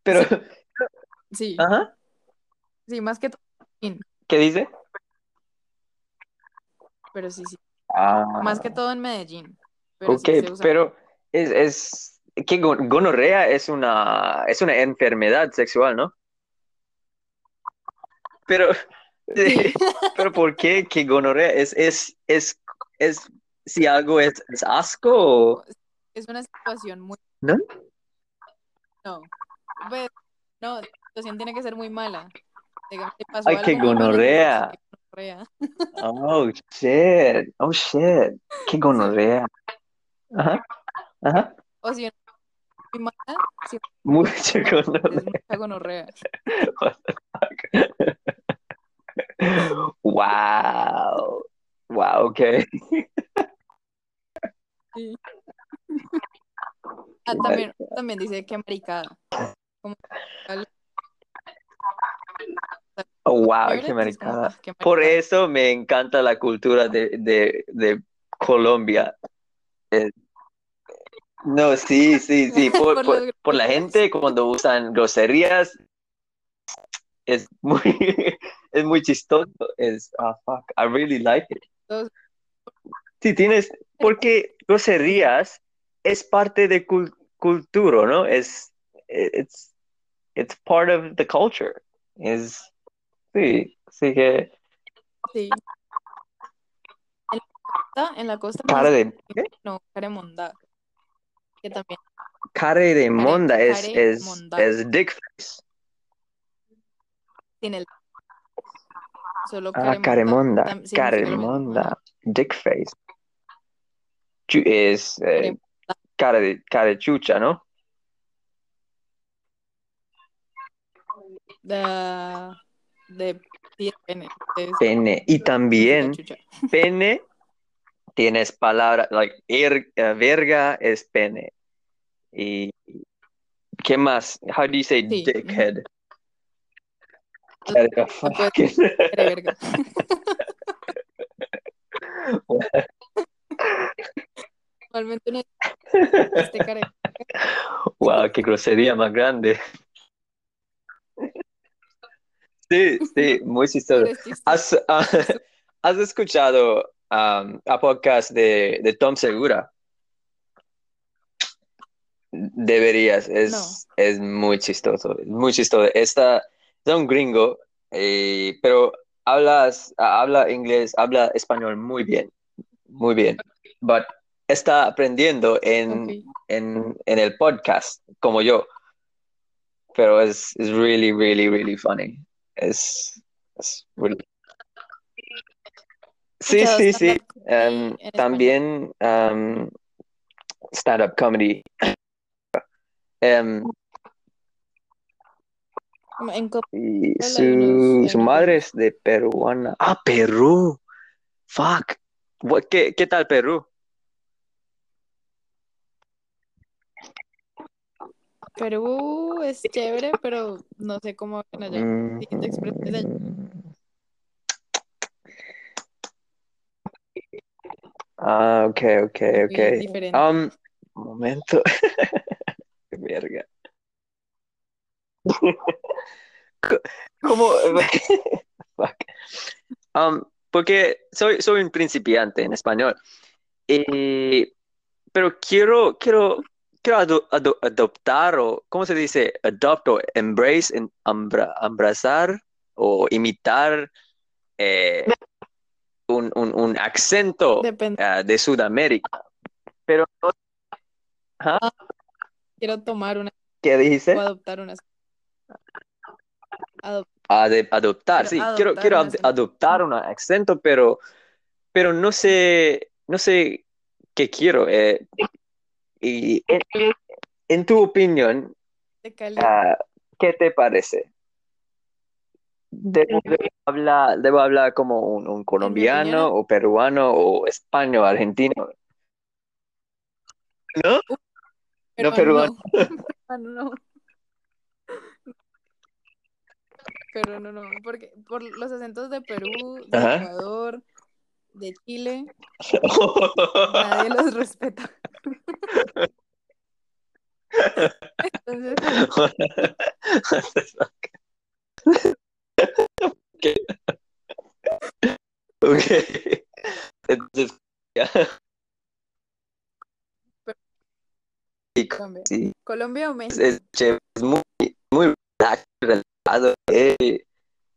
Pero, Sí, ajá. sí, más que todo, ¿Qué dice? pero sí, sí. Ah, Más que todo en Medellín. Pero ok, sí pero es, es que go- gonorrea es una, es una enfermedad sexual, ¿no? Pero, pero ¿por qué que gonorrea es, es, es, es, si algo es, es asco o... Es una situación muy. ¿No? No. Pues, no, la situación tiene que ser muy mala. Pasó Ay, qué gonorrea. Oh, shit. Oh, shit. Qué gonorrea. Ajá. Ajá. O si muy mala, si Mucho gonorrea. mucha gonorrea. What the fuck? Wow. Wow, okay. Sí. Ah, también, también dice que maricada. Como, Oh, wow, qué maricada. Por eso me encanta la cultura de, de, de Colombia. Eh, no, sí, sí, sí. Por, Por por, por la gente cuando usan groserías es muy, es muy chistoso. Es, ah, fuck, I really like it. Sí, tienes, porque groserías es parte de cul- cultura, ¿no? Es, it's, it's part of the culture. Es, sí, sí que, Sí. En la costa, en la costa es- de, ¿qué? no, caremonda. Que también, Cara de monda es, care es, monda. es dick face. sin el solo Ah, caremonda, caremonda, Ajá. dick face. Chu- es eh, cara de, cara de chucha, ¿no? De, de, pene. de- Pene. Y también pene tienes palabra, like, er- verga es pene. Y ¿qué más? How do you say Sí, dickhead? Verga, puedes- fuck. Care verga. Normalmente uno este Wow, qué grosería más grande. Sí, sí, muy chistoso. ¿Has, has escuchado um, a podcast de, de Tom Segura? Deberías, es, No. es muy chistoso, es muy chistoso. Está, es un gringo, eh, pero hablas, habla inglés, habla español muy bien, muy bien. But está aprendiendo en, en, en el podcast, como yo. Pero es, es really, really, really funny. Es, es Sí, ¿Escuchado sí, sí. español? también em, stand-up comedy. Co- y su, su madre es de peruana. Ah, Perú. Fuck. ¿Qué, qué tal Perú? Perú es chévere, pero no sé cómo van allá. Mm, allá. Ah, ok, ok, ok. Um, un momento. Qué verga. ¿Cómo? Fuck. Um, porque soy, soy un principiante en español. Y- pero quiero, quiero, quiero ado- ado- adoptar o, ¿cómo se dice? Adopt o embrace, en, ambra- abrazar o imitar eh, un, un, un acento ah, de Sudamérica. Pero no- Ajá, Quiero tomar una ¿qué dijiste? o adoptar una. Adop- adoptar, sí, Quiero quiero, adoptar quiero un ad- acento. adoptar un acento, pero, pero no sé, no sé qué quiero. eh, y en, en tu opinión, ah, ¿qué te parece? Debo, debo hablar, debo hablar como un, un colombiano o peruano o español, argentino. ¿No? No peruano. Peruano no. Pero no, no, porque por los acentos de Perú, de Ajá. Ecuador, de Chile, nadie los respeta. Entonces, Ok. Ok. Entonces, ya. Y Colombia. sí, Colombia o México. es muy, muy relajado. Eh,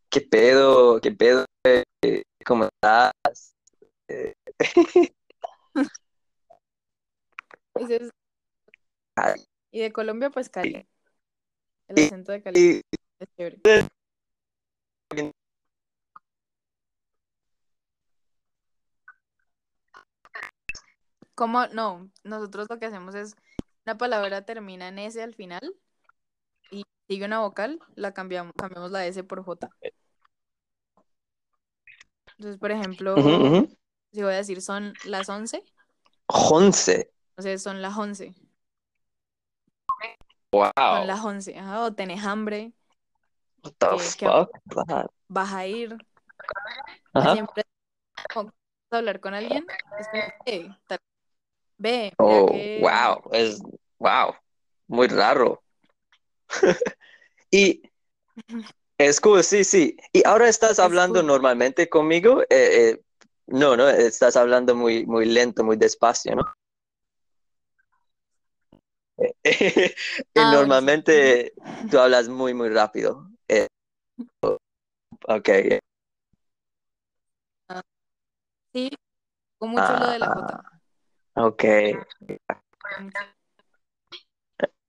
¿qué pedo? ¿Qué pedo? Eh, ¿cómo estás? Eh, Ese es- Ay. Y de Colombia, pues Cali. El acento de Cali es chévere. ¿Cómo? No, nosotros lo que hacemos es, una palabra termina en S al final y sigue una vocal, la cambiamos, cambiamos la S por J. Entonces, por ejemplo. Si voy a decir son las 11, Once. o sea, son las 11, Wow. son las 11, ajá, o tenés hambre, What the que- fuck vas a ir, Ajá. siempre a hablar con alguien, es como, "Eh, tal- ve, Oh, que wow, es wow, muy raro. Y es cool, sí, sí. ¿Y ahora estás Es hablando cool. normalmente conmigo? Eh, eh, no, no, estás hablando muy, muy lento, muy despacio, ¿no? Y Ah, bueno, sí. normalmente tú hablas muy, muy rápido. Eh, ok. Sí, con mucho lo de la. Ah, ok.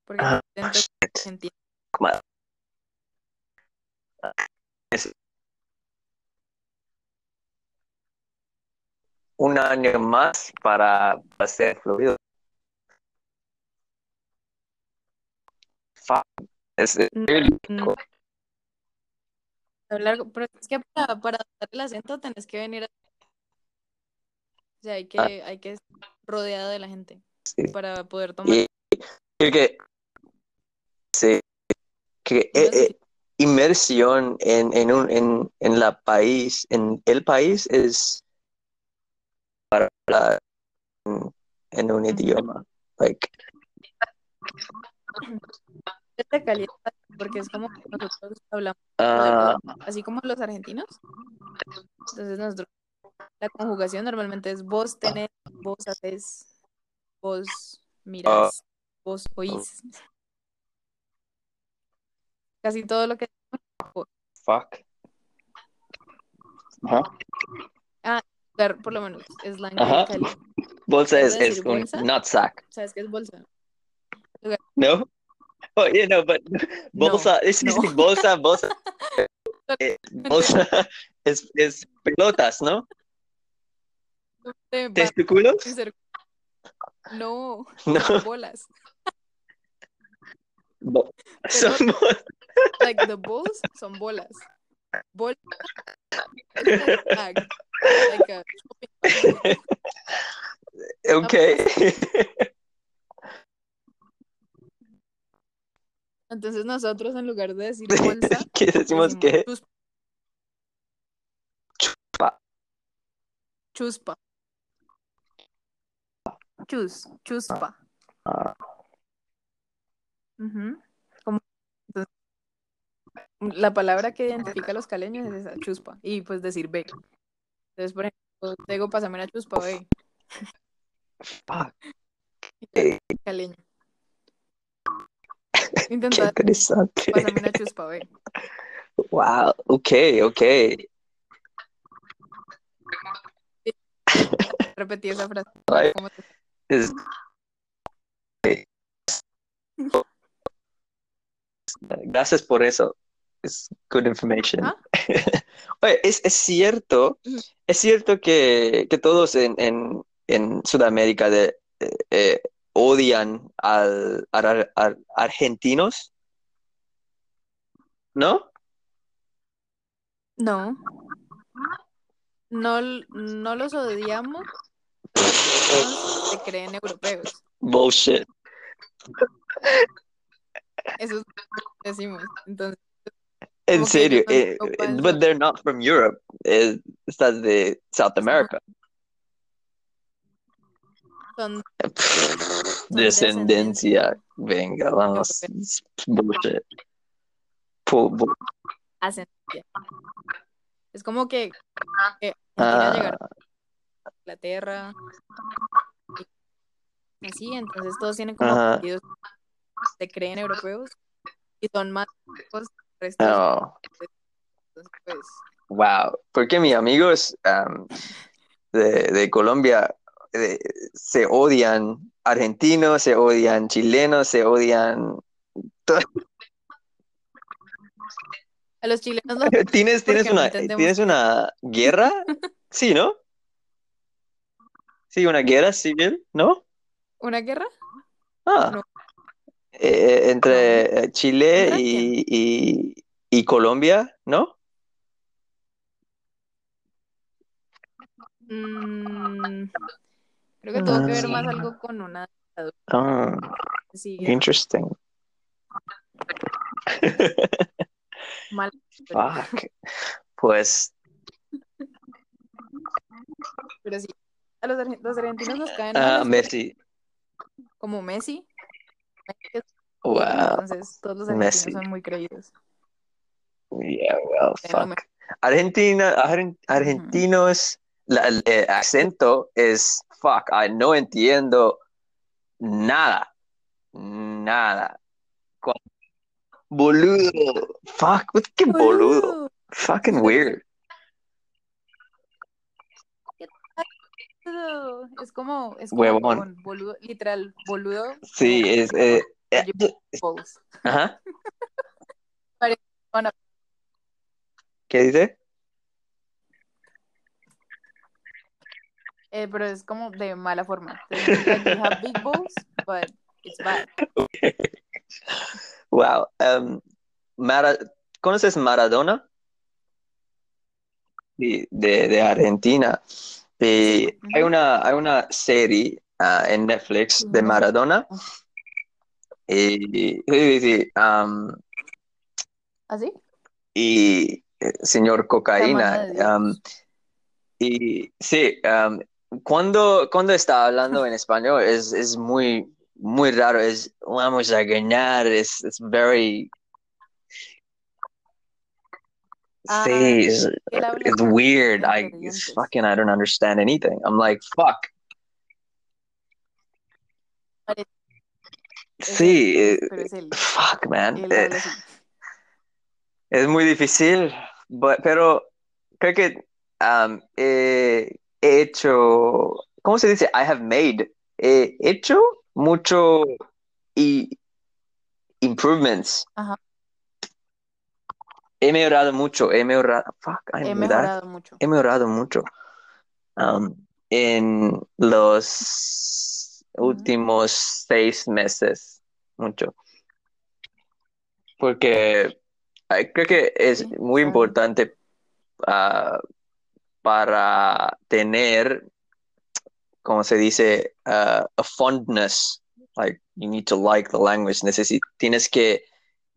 Porque Ah, intento shit. que se entienda. Come on. Es un año más para, para ser fluido. Es, Mm, mm, cool. hablar, pero es que para, para adaptar el acento tenés que venir, a- o sea, hay que, Ah. hay que estar rodeado de la gente Sí. para poder tomar. Y que, sí, que No eh, eh, inmersión en, en, un, en, en la país, en el país es hablar en, en un idioma. Like, porque es como que nosotros hablamos ah, vos, así como los argentinos. Entonces nosotros, la conjugación normalmente es vos tenés, vos haces, vos mirás, vos oís. Casi todo lo que fuck. Claro, por lo menos, slang Ajá. de Cali. Bolsa ¿Puedo es, es un bolsa? nutsack, ¿Sabes qué es bolsa? ¿no? Oh, yeah, no, but No, bolsa, sí, no. sí, bolsa, bolsa, eh, bolsa es, es pelotas, ¿no? ¿Testículos? No, No. bolas. Bo- son bol- Like the balls son bolas. Bag, like a. Okay. Entonces nosotros en lugar de decir bolsa, ¿Qué decimos decimos que? chuspa. Chuspa. Chuspa. Chus, chuspa. Ah. Ujú. La palabra que identifica a los caleños es esa, chuspa. Y pues decir ve. Entonces, por ejemplo, digo, pásame una chuspa, ve. Caleño. qué Intenta, interesante. pásame una chuspa, ve. Wow, okay, okay. Repetí esa frase. Ay. ¿Cómo te- Es... Gracias por eso es good information. Oye, es, es, cierto, es cierto que, que todos en, en, en, Sudamérica de, eh, eh odian al, a, a, a argentinos, ¿no? No. No, no los odiamos. Se creen europeos. Bullshit. Eso decimos. Entonces, en serio, eh, but they're not from Europe. Eh, estás de South America. son Descendencia. Venga, vamos. Bullshit. Ascendencia. Es como que, que Ah, a Inglaterra y así, entonces todos tienen como apellidos, se creen europeos y son más ricos oh, entonces, pues, wow. Porque mis amigos um, de, de Colombia eh, se odian argentinos, se odian chilenos, se odian. a los chilenos los ¿Tienes, una, ¿tienes una guerra? Sí, ¿no? Sí, una guerra civil, ¿no? ¿Una guerra? Ah, No. Eh, entre eh, Chile ¿Contra y, y, y Colombia, ¿no? Mm, creo que tuvo que ver más Ah. algo con una Ah, sí, interesting. mal. Fuck. Pues, Pero sí, a los, los argentinos nos caen ah, Messi. como Messi. Wow. Entonces, todos los argentinos Messi. son muy creídos. Yeah, well, fuck. Argentina, argen- argentinos, la- el, acento es fuck. I no entiendo nada. Nada. Boludo. Fuck, qué boludo. Fucking weird. Boludo. Es como, es como Huevón. boludo, literal, boludo. Sí, es. eh, eh, ajá. ¿Qué dice? eh, pero es como de mala forma. Entonces, like, you have big balls, but it's bad. Wow. Um, Mara- ¿conoces Maradona? Sí, de, de Argentina. Y Sí. hay una, hay una serie ah, en Netflix de. Maradona. Y, sí, um, ¿Así? y señor cocaína. um, y sí, um, cuando, cuando está hablando en español es, es muy, muy raro. Es vamos a ganar. Es, es very. Ah, Sí, es, it's weird. I it's fucking I don't understand anything. I'm like, fuck. Sí, eh, pero es él. fuck, man. Él Eh. Es muy difícil, but- pero creo que um, he, he hecho, ¿cómo se dice? I have made. He hecho mucho y improvements. Ajá. He mejorado mucho, he mejorado, fuck, He that. mejorado mucho. He mejorado mucho um, en los últimos seis meses, mucho. Porque creo que es Sí, muy importante ah, para tener, como se dice, ah, a fondness. Like, you need to like the language. Necesi- tienes que,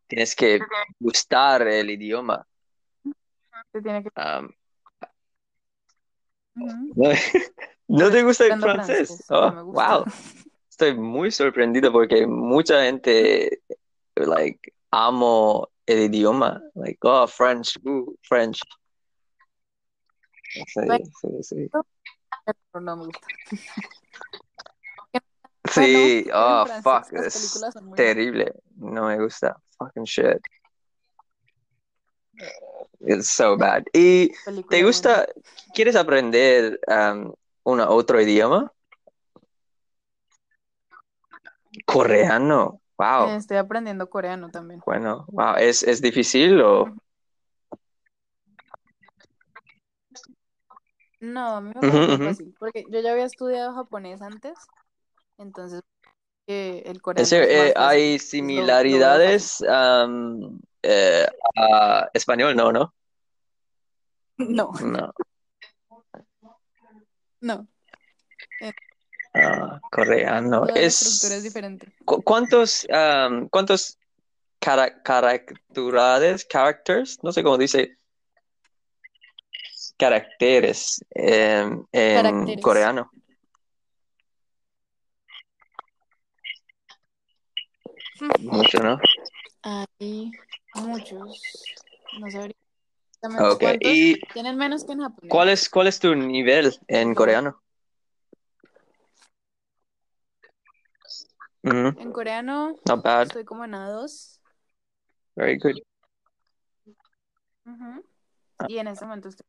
tienes que gustar el idioma. Tiene que... Um. ¿No, ¿No te gusta el francés? francés, Oh, no me gusta. wow. Estoy muy sorprendido porque mucha gente, like, amo el idioma. Like, oh, French, uh, French. Sí, sí, sí. No me gusta. Sí, en oh, fuck, es terrible. No me gusta. Fucking shit. It's so bad. ¿Y te buena. gusta, quieres aprender um, un otro idioma? Coreano. Wow. Eh, Estoy aprendiendo coreano también. Bueno, wow, ¿es, es difícil o? No, a mí me parece muy ujú. fácil, porque yo ya había estudiado japonés antes, entonces eh, el coreano Es decir, es eh, hay es similaridades eh, a español, ¿no? ¿No? No, No. no. Ah, coreano. Toda la estructura es Es, diferente. ¿cu- ¿cuántos, am, cuántos cara- caracteres, characters, no sé cómo dice, caracteres em, en Caracteres. coreano? Mucho, ¿no? Hay muchos. No sabría exactamente Ok, cuántos. ¿y Tienen menos que en japonés. cuál es, cuál es tu nivel en No. coreano? Mhm, En coreano Not bad, estoy como en A2. very good. Ujú. Y en este momento estoy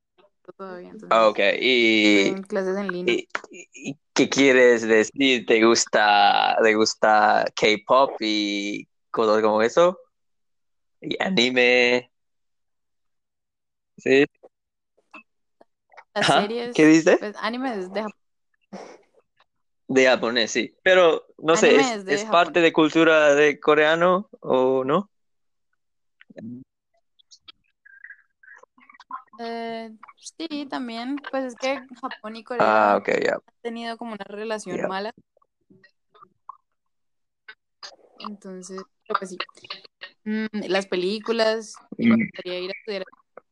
todavía. Entonces, Ah, Ok, y, en clases en línea. y- y- ¿qué quieres decir? ¿Te gusta, te gusta K-pop y cosas como eso? ¿Y anime? ¿Sí? Las series, ¿Qué dices? pues anime es de Japón. De japonés, sí. Pero no sé, ¿es, es de es parte de cultura de coreano o no? Eh, sí, también. Pues es que Japón y Corea Ah, han ok, ya. tenido como una relación mala. Entonces, pues sí. Mm, las películas, y me Mm, gustaría ir a estudiar.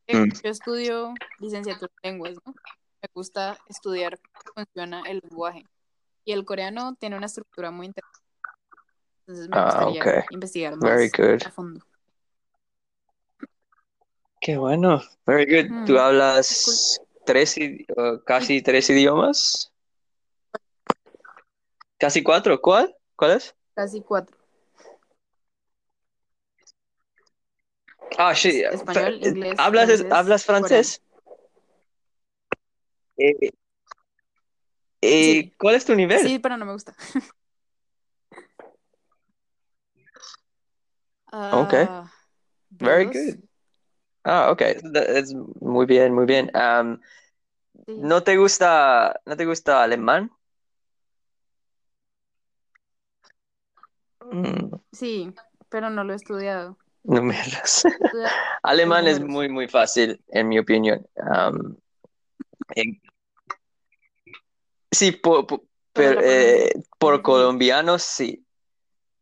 Eh, mm. Yo estudio licenciatura en lenguas, ¿no? Me gusta estudiar cómo funciona el lenguaje. Y el coreano tiene una estructura muy interesante. Entonces me Ah, gustaría ok. investigar Very más good. a fondo. Qué bueno. Very good. ¿Tú Mm, hablas tres, uh, casi tres idiomas? ¿Casi cuatro? ¿Cuál? ¿Cuál es? Casi cuatro. Ah, sí. Es- español, inglés, ¿Hablas, francés, ¿hablas francés? Eh, eh, Sí. ¿cuál es tu nivel? Sí, pero no me gusta. Ok. Ah, Very B2, good. Ah, ok. Es muy bien, muy bien. Um. ¿no te gusta, no te gusta alemán? Mm, Sí, pero no lo he estudiado. números. Estudiado Alemán es muy, muy fácil, en mi opinión. Um, en- sí, por, por, Pero eh, por colombianos sí,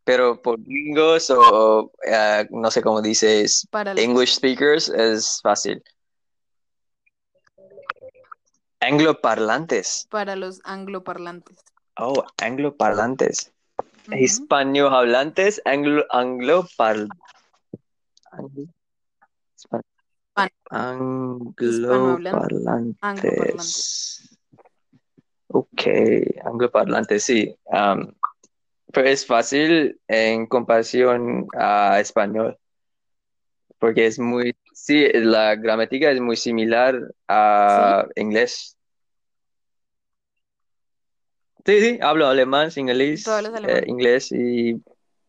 pero por gringos o eh, no sé cómo dices, Para English speakers es fácil. Angloparlantes. para los angloparlantes. Oh, angloparlantes. Ujú. Hispano hablantes, anglo, anglopar, anglo- hispan- Hispano. Hispanohablan- angloparlantes. Ok, angloparlantes, sí. Um, pero es fácil en comparación a español, porque es muy, sí, la gramática es muy similar a inglés. Sí, sí, hablo alemán, inglés, ¿Tú hablas eh, inglés y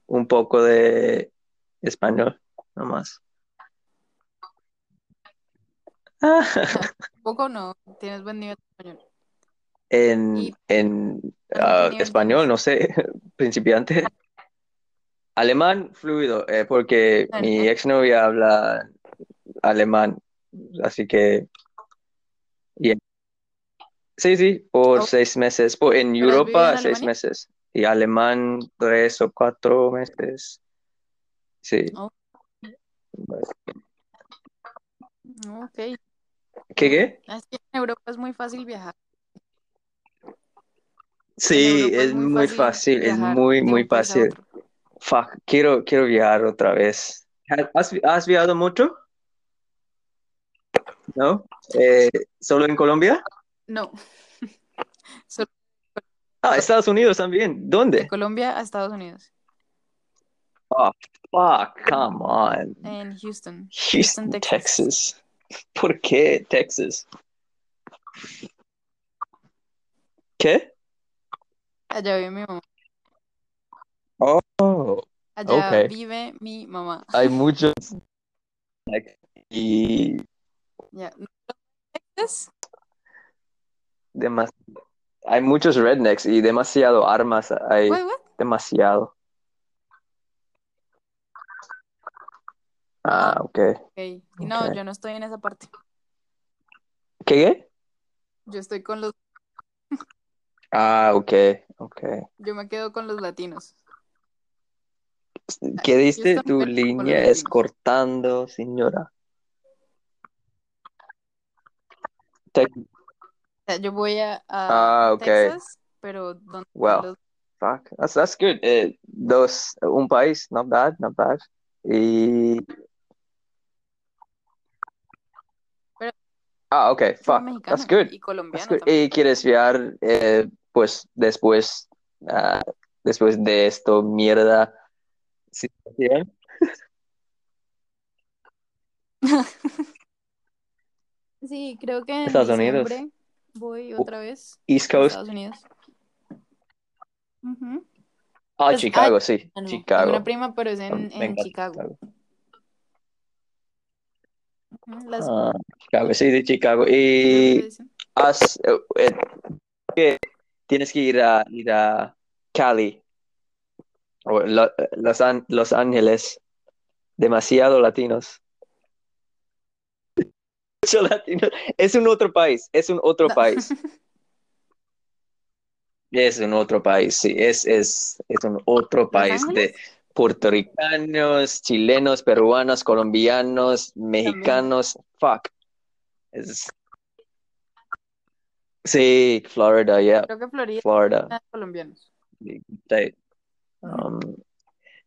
un poco de español, nomás. Poco no, tienes buen nivel de español. En, ¿Y en ah, español, no sé, principiante. Alemán fluido, eh, porque En- mi exnovia habla alemán, así que yeah. Sí, sí, por seis meses. Por, en ¿pero has vivido en Europa, seis meses. Y alemán, tres o cuatro meses. Sí. Oh, ok. ¿Qué, qué? es que en Europa es muy fácil viajar. Sí, es es muy muy fácil fácil, es muy, muy fácil. Fuck, quiero, quiero viajar otra vez. ¿Has, has viajado mucho? ¿No? Eh, ¿solo en Colombia? No, solo Ah, Estados Unidos también. de ¿Dónde? Colombia a Estados Unidos. Oh, fuck, come on. En Houston, Houston, Houston, Texas. Texas. ¿Por qué Texas? ¿Qué? Allá vive mi mamá. Oh, Allá vive mi mamá. Hay muchos. Y Ya. Texas, demas- hay muchos rednecks y demasiado armas. Hay Wait, demasiado. Ah, Ah, ok. ok. Y no, yo no estoy en esa parte. ¿Qué? Yo estoy con los, Ah, ok, ok. yo me quedo con los latinos. ¿Qué diste? Tu línea es cortando, señora. Te- yo voy a, a Ah, ok. Texas, pero donde Wow. los- Fuck, that's, that's good. Eh, dos, un país, not bad, not bad. Y... Pero- Ah, ok, fuck, that's good. y That's good. ¿Y quieres viajar, eh, pues, después, ah, después de esto, mierda, situación? Sí, creo que en Estados Unidos. voy otra vez East Coast. Estados Unidos. Ujú. Ah, Pues, Chicago, sí, Ah, no, Chicago. Una prima, pero es en, en Chicago. Chicago. Las Ah, Chicago, sí, de Chicago. Y has, eh, eh, tienes que ir a, ir a Cali o Lo- Los, An- Los Ángeles. Demasiado latinos. Mucho latino. Es un otro país, es un otro No. país. Es un otro país, sí, es, es, es un otro ¿Los país de puertorricanos, chilenos, peruanos, colombianos, mexicanos, fuck. Es- Sí, Florida, yeah, Creo que Florida Florida. es colombianos. Sí. Um,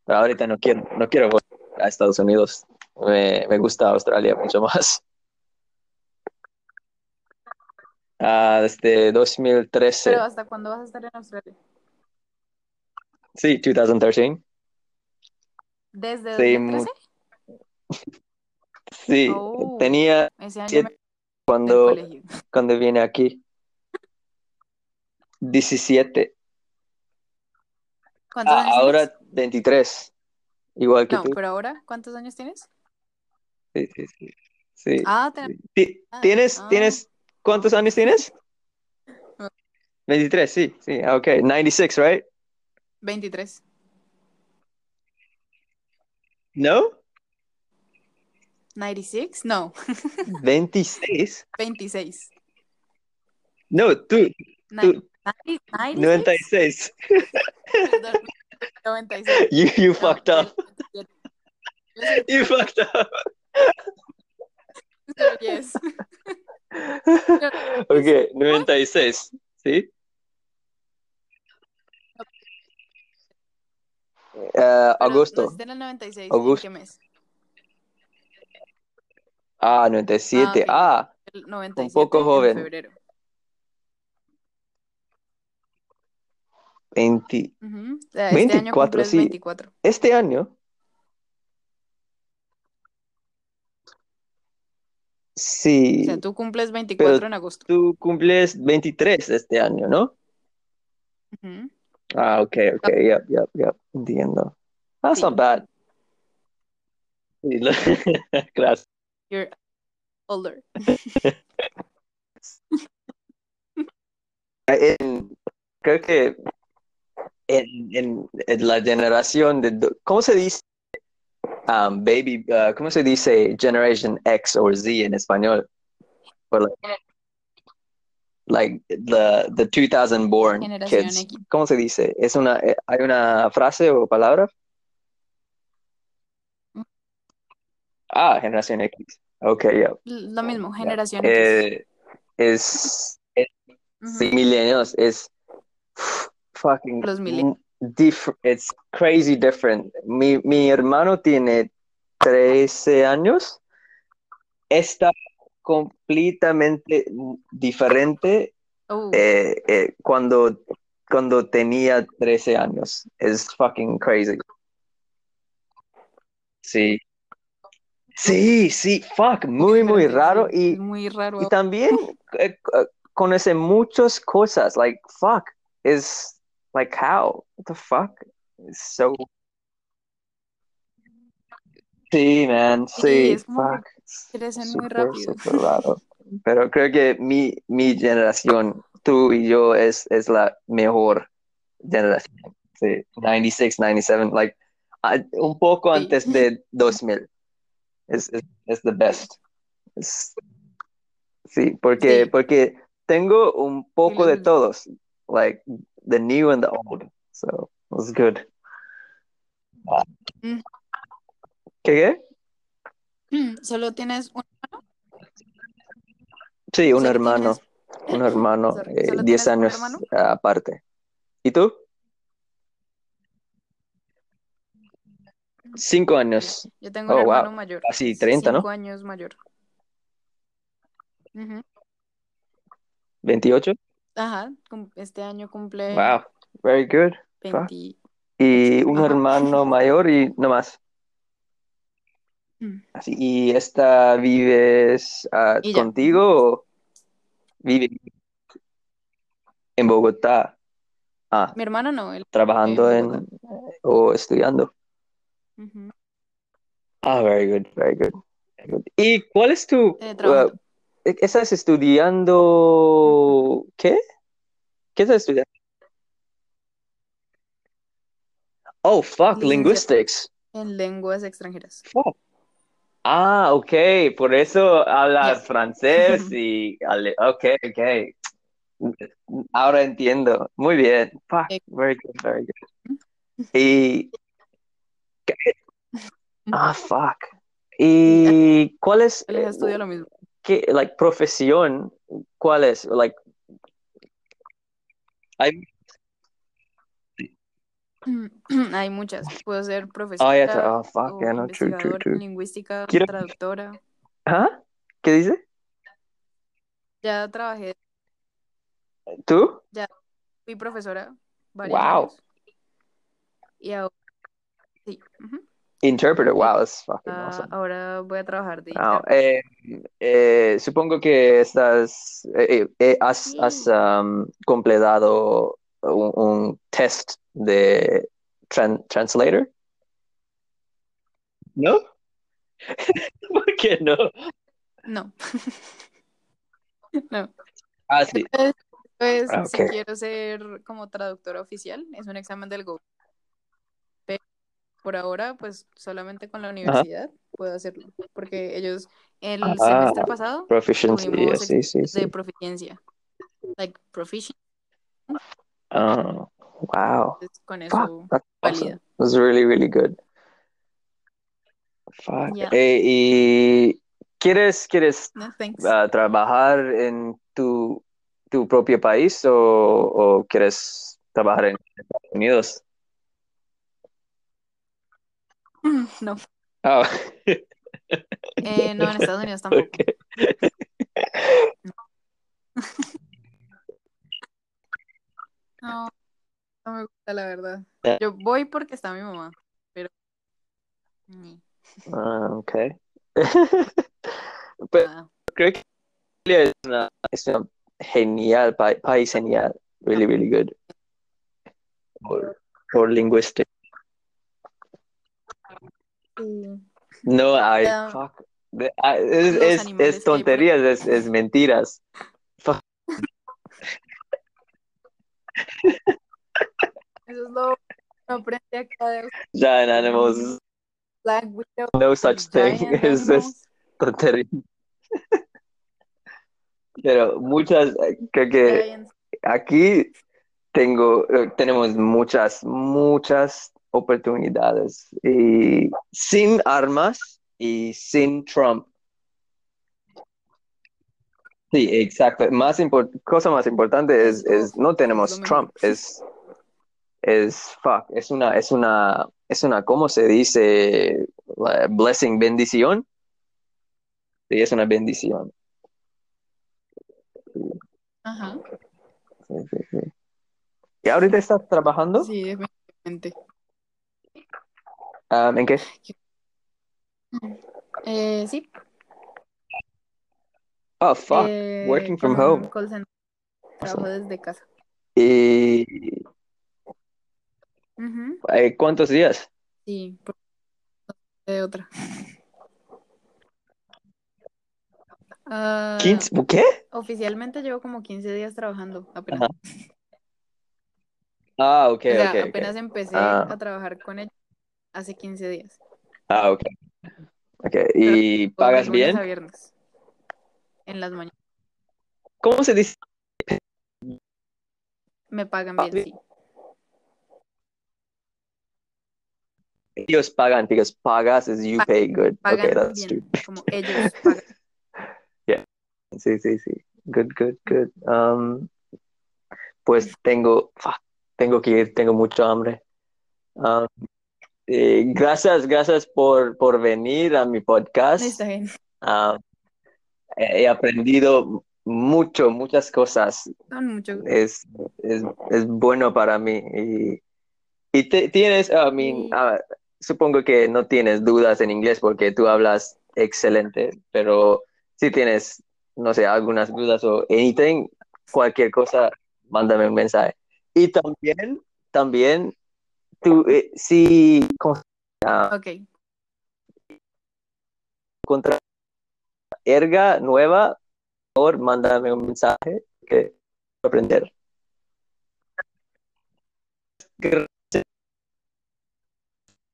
pero ahorita no quiero, no quiero volver a Estados Unidos. Me, me gusta Australia mucho más. Ah, desde 2013. Pero ¿hasta cuándo vas a estar en Australia? Sí, 2013. ¿Desde Sí, 2013? Sí, Oh. tenía Ese año siete cuando, cuando vine aquí. 17. ¿Cuántos Ah, años ahora 23. Igual que tienes? No, tú. pero ahora, ¿cuántos años tienes? Sí, sí, sí. Sí. Ah, Ti- ah, ¿Tienes, ah. tienes, cuántos años tienes? No. 23, sí, sí, ah, ok. 96, right? 23. No? 96? No, 26. 26. No, tú, tú, 90 96. 96? Perdón, 96. You, you No, fucked up. del 97. Yo soy You fucked up. pero yes. Ok, 96, ¿sí? Pero agosto. en el 96. Agosto. ¿En qué mes? Ah, 97. Ah, Ah, El 97 poco en joven. febrero. 20. Ujú. O sea, este año 24, cumples sí. 24. Este año. Sí, O sea, tú cumples 24 en agosto. tú cumples 23 este año, ¿no? Ah, ok, ok, yep, yep, yep, entiendo. That's Sí. not bad. You're older. En- creo que en, en- en la generación de, ¿cómo se dice? Um, baby, uh, ¿cómo se dice Generation X or Z en español? Or like, like the, the 2000 born Generación kids. X. ¿Cómo se dice? ¿Es una, eh, hay una frase o palabra? Ah, generación X. Ok, yeah. Lo mismo, yeah. generación X. Eh, es, es Ujú. Sí, millennials is fucking Los it's crazy different. Mi, mi hermano tiene 13 años. Está completamente diferente Oh, eh, eh, cuando, cuando tenía 13 años. Es fucking crazy. Sí. Sí, sí, fuck, muy, muy raro. Y, muy raro. y también eh, conoce muchas cosas, like, fuck, is, like, how? What the fuck? It's so... Sí, man, Sí, sí, fuck. crecen muy rápido. raro. Pero creo que mi, mi generación, tú y yo, es, es la mejor generación. Sí, 96, 97, like, ah, un poco Sí. antes de 2000. Es, es, es the best. Es- Sí, porque, Sí. porque tengo un poco de todos, like the new and the old. So it was good. Mm. ¿Qué qué? Solo tienes un... Sí, un hermano, tienes- un hermano, Sorry, eh, ¿solo 10 tienes un años hermano? aparte. ¿Y tú? Cinco años, Yo tengo Oh, un wow. hermano mayor. casi 30, ¿no? Cinco años mayor. Ujú. 28. Ajá, este año cumple Wow, very good. 20. Y un Ajá. hermano mayor y no más. Mm. Así, ¿y esta vives ah, Y contigo o vive en Bogotá? Ah, Mi hermano no, él. trabajando en en o estudiando. Ah, very good, very good. very good. ¿Y cuál es tu, Eh, estás estudiando, qué? ¿Qué estás estudiando? Oh, fuck, linguistics. En lenguas extranjeras. Fuck. Ah, ok, por eso hablas francés y, ok, ok. Ahora entiendo. Muy bien. Fuck, Eh. very good, very good. Y, ah, fuck. ¿Y cuál es, Él estudia lo mismo. Qué, like, profesión? ¿Cuál es? Like, hay, Hay muchas. Puedo ser oh, yeah, profesora oh, fuck, o yeah, no, true, true, investigadora true. lingüística, Quiero- traductora. ¿Ah? ¿Qué dice? Ya trabajé, ¿Tú? fui profesora varios Wow. años. Y ahora, sí, ujú. Interpreter, wow, that's fucking Ah, awesome. ahora voy a trabajar de eh, eh, supongo que estás, eh, eh, eh, has, Sí. has, um, completado un, un test de tran- translator. ¿No? ¿Por qué no? No. No. Ah, sí. Pues, pues, Ah, si ok. quiero ser como traductora oficial, es un examen del gobierno. Por ahora, pues solamente con la universidad puedo hacerlo. Porque ellos, el Ah, semestre pasado, Proficiency, sí, sí, de proficiencia. Like proficient, Ah, wow. con Fuck, eso that's valida. awesome. That's really, really good. Fuck. Yeah. Eh, ¿y quieres, quieres No, thanks. a trabajar en tu, tu propio país o, o quieres trabajar en Estados Unidos? No. Oh, Eh, no, en Estados Unidos tampoco. ok. No, no me gusta la verdad. Ya. Yo voy porque está mi mamá, pero Ah, ok. Pero nada. creo que es una, es una genial pa- país genial. Really, really good. Por, por lingüística. No hay, Ya. fuck. De- ah, es, tonterías, es, es mentiras. Eso es lo que acá de Giant animals, Black Widow, no such thing. Es, es tontería. Pero muchas, eh, creo que aquí tengo, eh, tenemos muchas, muchas oportunidades y sin armas y sin Trump. Sí, exacto. Más cosa más importante es, es no tenemos. Trump, es, es fuck, es una, es una, es una, ¿cómo se dice? La blessing, bendición. Sí, es una bendición. Ajá. Sí, sí, sí. ¿Y ahorita estás trabajando? Sí, definitivamente. Ah, ¿en qué? Eh, sí. Oh, fuck. eh, working from home. call center. Trabajo desde casa. ¿Y cuántos días? Sí, por- de otra. Ah, ¿15? ¿Qué? oficialmente llevo como 15 días trabajando apenas. Ah, ok, O sea, apenas empecé Ah. a trabajar con ella hace 15 días. Ah, ok. Ok, ¿y pagas bien? a viernes. En las mañanas. ¿cómo se dice? Me pagan bien, sí. Ellos pagan, because pagas is you Pa- pay good. Pagan Okay, that's bien, true. como ellos pagan. Sí, sí, sí. Good, good, good. Um, pues tengo, tengo que ir, tengo mucho hambre. Um, eh, gracias, gracias por, por venir a mi podcast. Está bien. Um, he aprendido mucho, muchas cosas. Con mucho. Es, es, es bueno para mí. Y, y te- tienes, I mean, ah, supongo que no tienes dudas en inglés porque tú hablas excelente, pero si tienes, no sé, algunas dudas o anything, cualquier cosa, mándame un mensaje. Y también, también, tú, eh, si con- Ok, encontrar erga nueva, por favor, mándame un mensaje que aprender.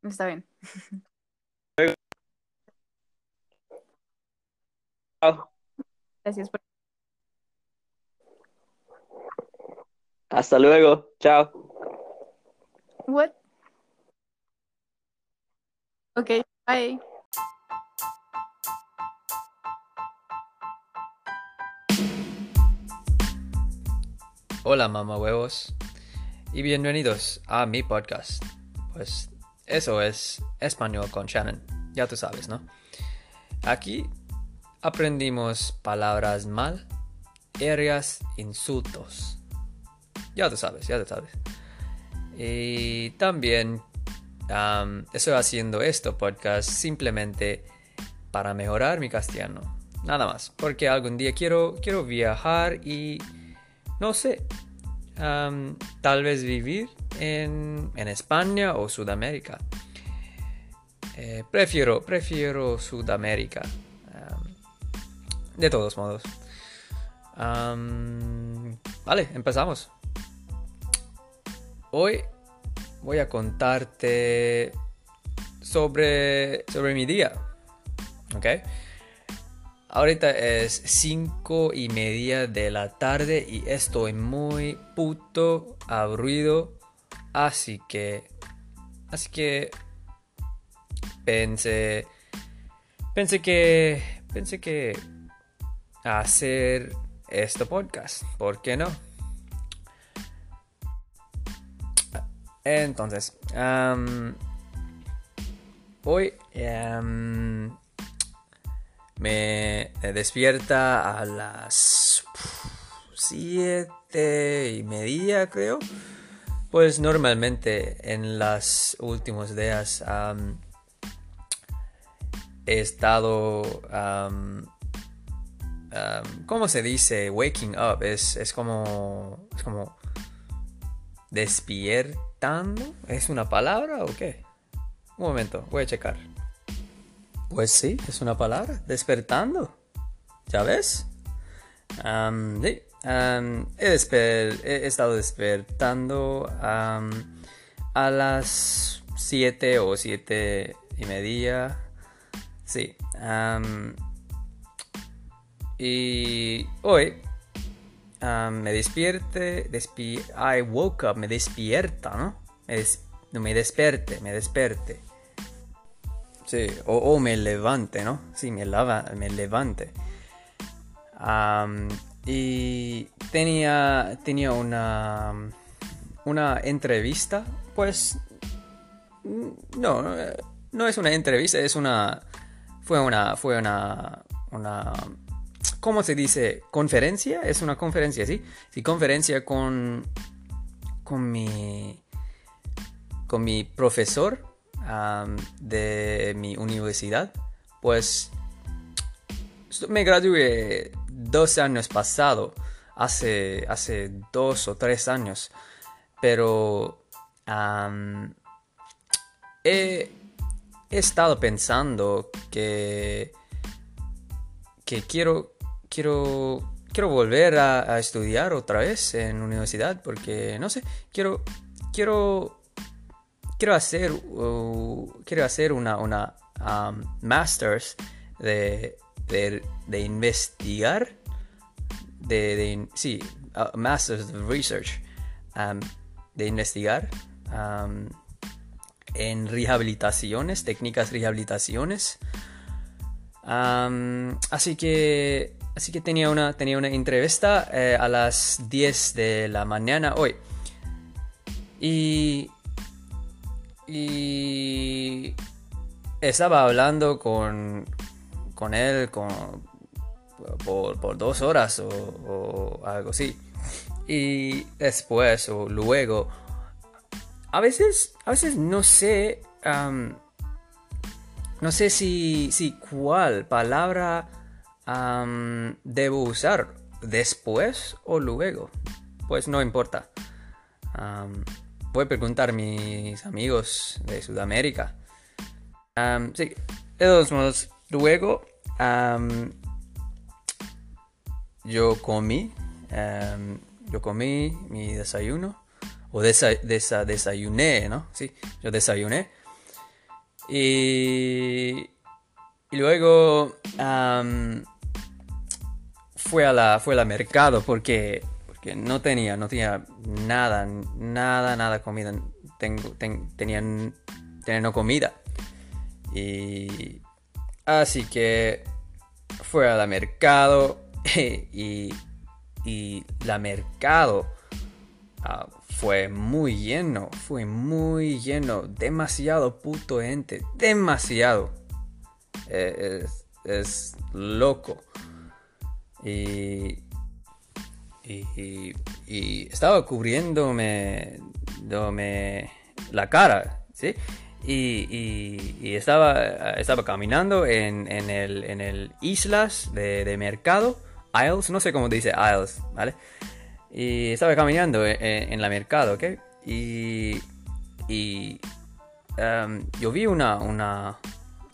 está bien. Gracias por... Hasta luego. Chao. What? Ok, bye. Hola mamá huevos y bienvenidos a mi podcast. Pues eso es español con Shannon, ya tú sabes, ¿no? Aquí aprendimos palabras mal, areas, insultos. Ya tú sabes, ya tú sabes. Y también am, estoy haciendo esto podcast simplemente para mejorar mi castellano. Nada más, porque algún día quiero, quiero viajar y no sé, tal vez vivir en, en España o Sudamérica. Eh, prefiero, prefiero Sudamérica. am, de todos modos. Vale, empezamos. Hoy voy a contarte sobre, sobre mi día. ¿Ok? Ahorita es 5 y media de la tarde y estoy muy puto aburrido. Así que. Así que. Pensé. Pensé que. Pensé que. Hacer este podcast. ¿Por qué no? Entonces. hoy. me despierta a las siete y media, creo. Pues normalmente en los últimos días he estado, am, ¿cómo se dice? Waking up. Es, es como, es como ¿Es una palabra o qué? Un momento, voy a checar. Pues sí, es una palabra. Despertando. ¿Ya ves? Sí, he, estado despertando a las 7 o 7 y media. Sí. y hoy me despierte. Despi I woke up. Me despierta, ¿no? Me, me desperte, me desperte. Sí, o, me levante, ¿no? Sí, me, lava, me levante. Y tenía, tenía una, una entrevista, pues no, no es una entrevista, es una, fue una, fue una, ¿cómo se dice? Conferencia, es una conferencia, ¿sí? Sí, conferencia con, con mi, con mi profesor de mi universidad, pues me gradué dos años pasado, hace, hace dos o tres años, pero he, he estado pensando que, que quiero, quiero, quiero volver a, estudiar otra vez en universidad, porque no sé, quiero, quiero quiero hacer uh, quiero hacer una una um, masters de, de, de investigar de, de- sí, a Master's of Research, um, de investigar um, en rehabilitaciones, técnicas rehabilitaciones. Así que, así que tenía una, tenía una entrevista eh, a las 10 de la mañana hoy. Y, y estaba hablando con, con él con, por, por dos horas o, algo así. Y después o luego, a veces, a veces no sé, no sé si, si cuál palabra debo usar, después o luego. Pues no importa. Am, voy a preguntar a mis amigos de Sudamérica. Am, sí, de todos modos, luego yo comí, yo comí mi desayuno, o desa- desa- desayuné, ¿no? Sí, yo desayuné. Y, y luego fue a la fue a la mercado porque porque no tenía no tenía nada nada nada comida. Tengo ten- tenían tenía no comida. Y así que fue a la mercado y y la mercado ah, fue muy lleno fue muy lleno. Demasiado puto gente demasiado. Eh, es, es loco y, y, y- y estaba cubriéndome dome la cara, ¿sí? Y, y- estaba, estaba caminando en, en el, en el islas de, de mercado, aisles, no sé cómo dice aisles, ¿vale? Y estaba caminando en, en- en la mercado, ¿ok? Y, y em, yo vi una, una,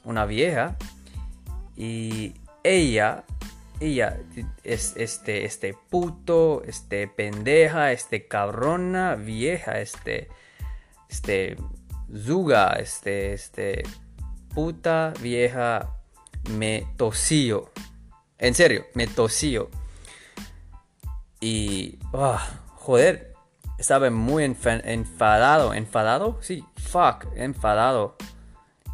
una vieja y ella, ella, es este, este puto, este pendeja, este cabrona, vieja, este, este, zuga, este, este, puta vieja, me tosió. En serio, me tosió. Y, ah, joder, estaba muy enfa- enfadado, enfadado, sí, fuck, enfadado.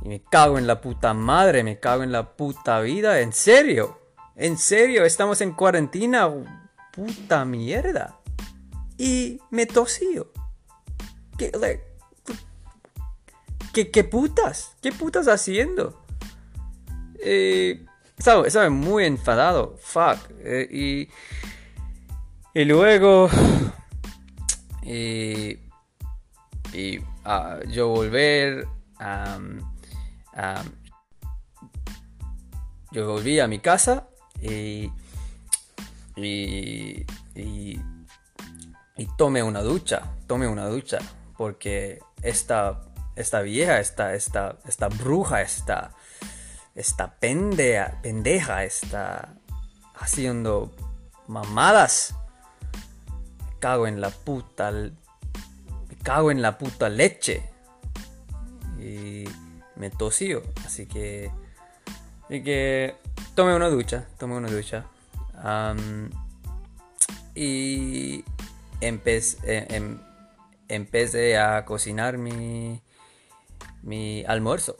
Y me cago en la puta madre, me cago en la puta vida, en serio, en serio, estamos en cuarentena, puta mierda. Y me tosío. ¿Qué, ¿qué, putas? ¿Qué putas haciendo? Eh, estaba, muy enfadado, fuck. eh, y, luego, y, y ah, yo volver, am, yo volví a mi casa y, y, y, y tomé una ducha, tomé una ducha, porque esta, esta vieja, esta, esta, esta bruja, esta, esta pendeja, pendeja está haciendo mamadas. Me cago en la puta, me cago en la puta leche. Y me tosió, así que, así que tomé una ducha, tomé una ducha. Y empecé, eh, em- empecé a cocinar mi, mi almuerzo.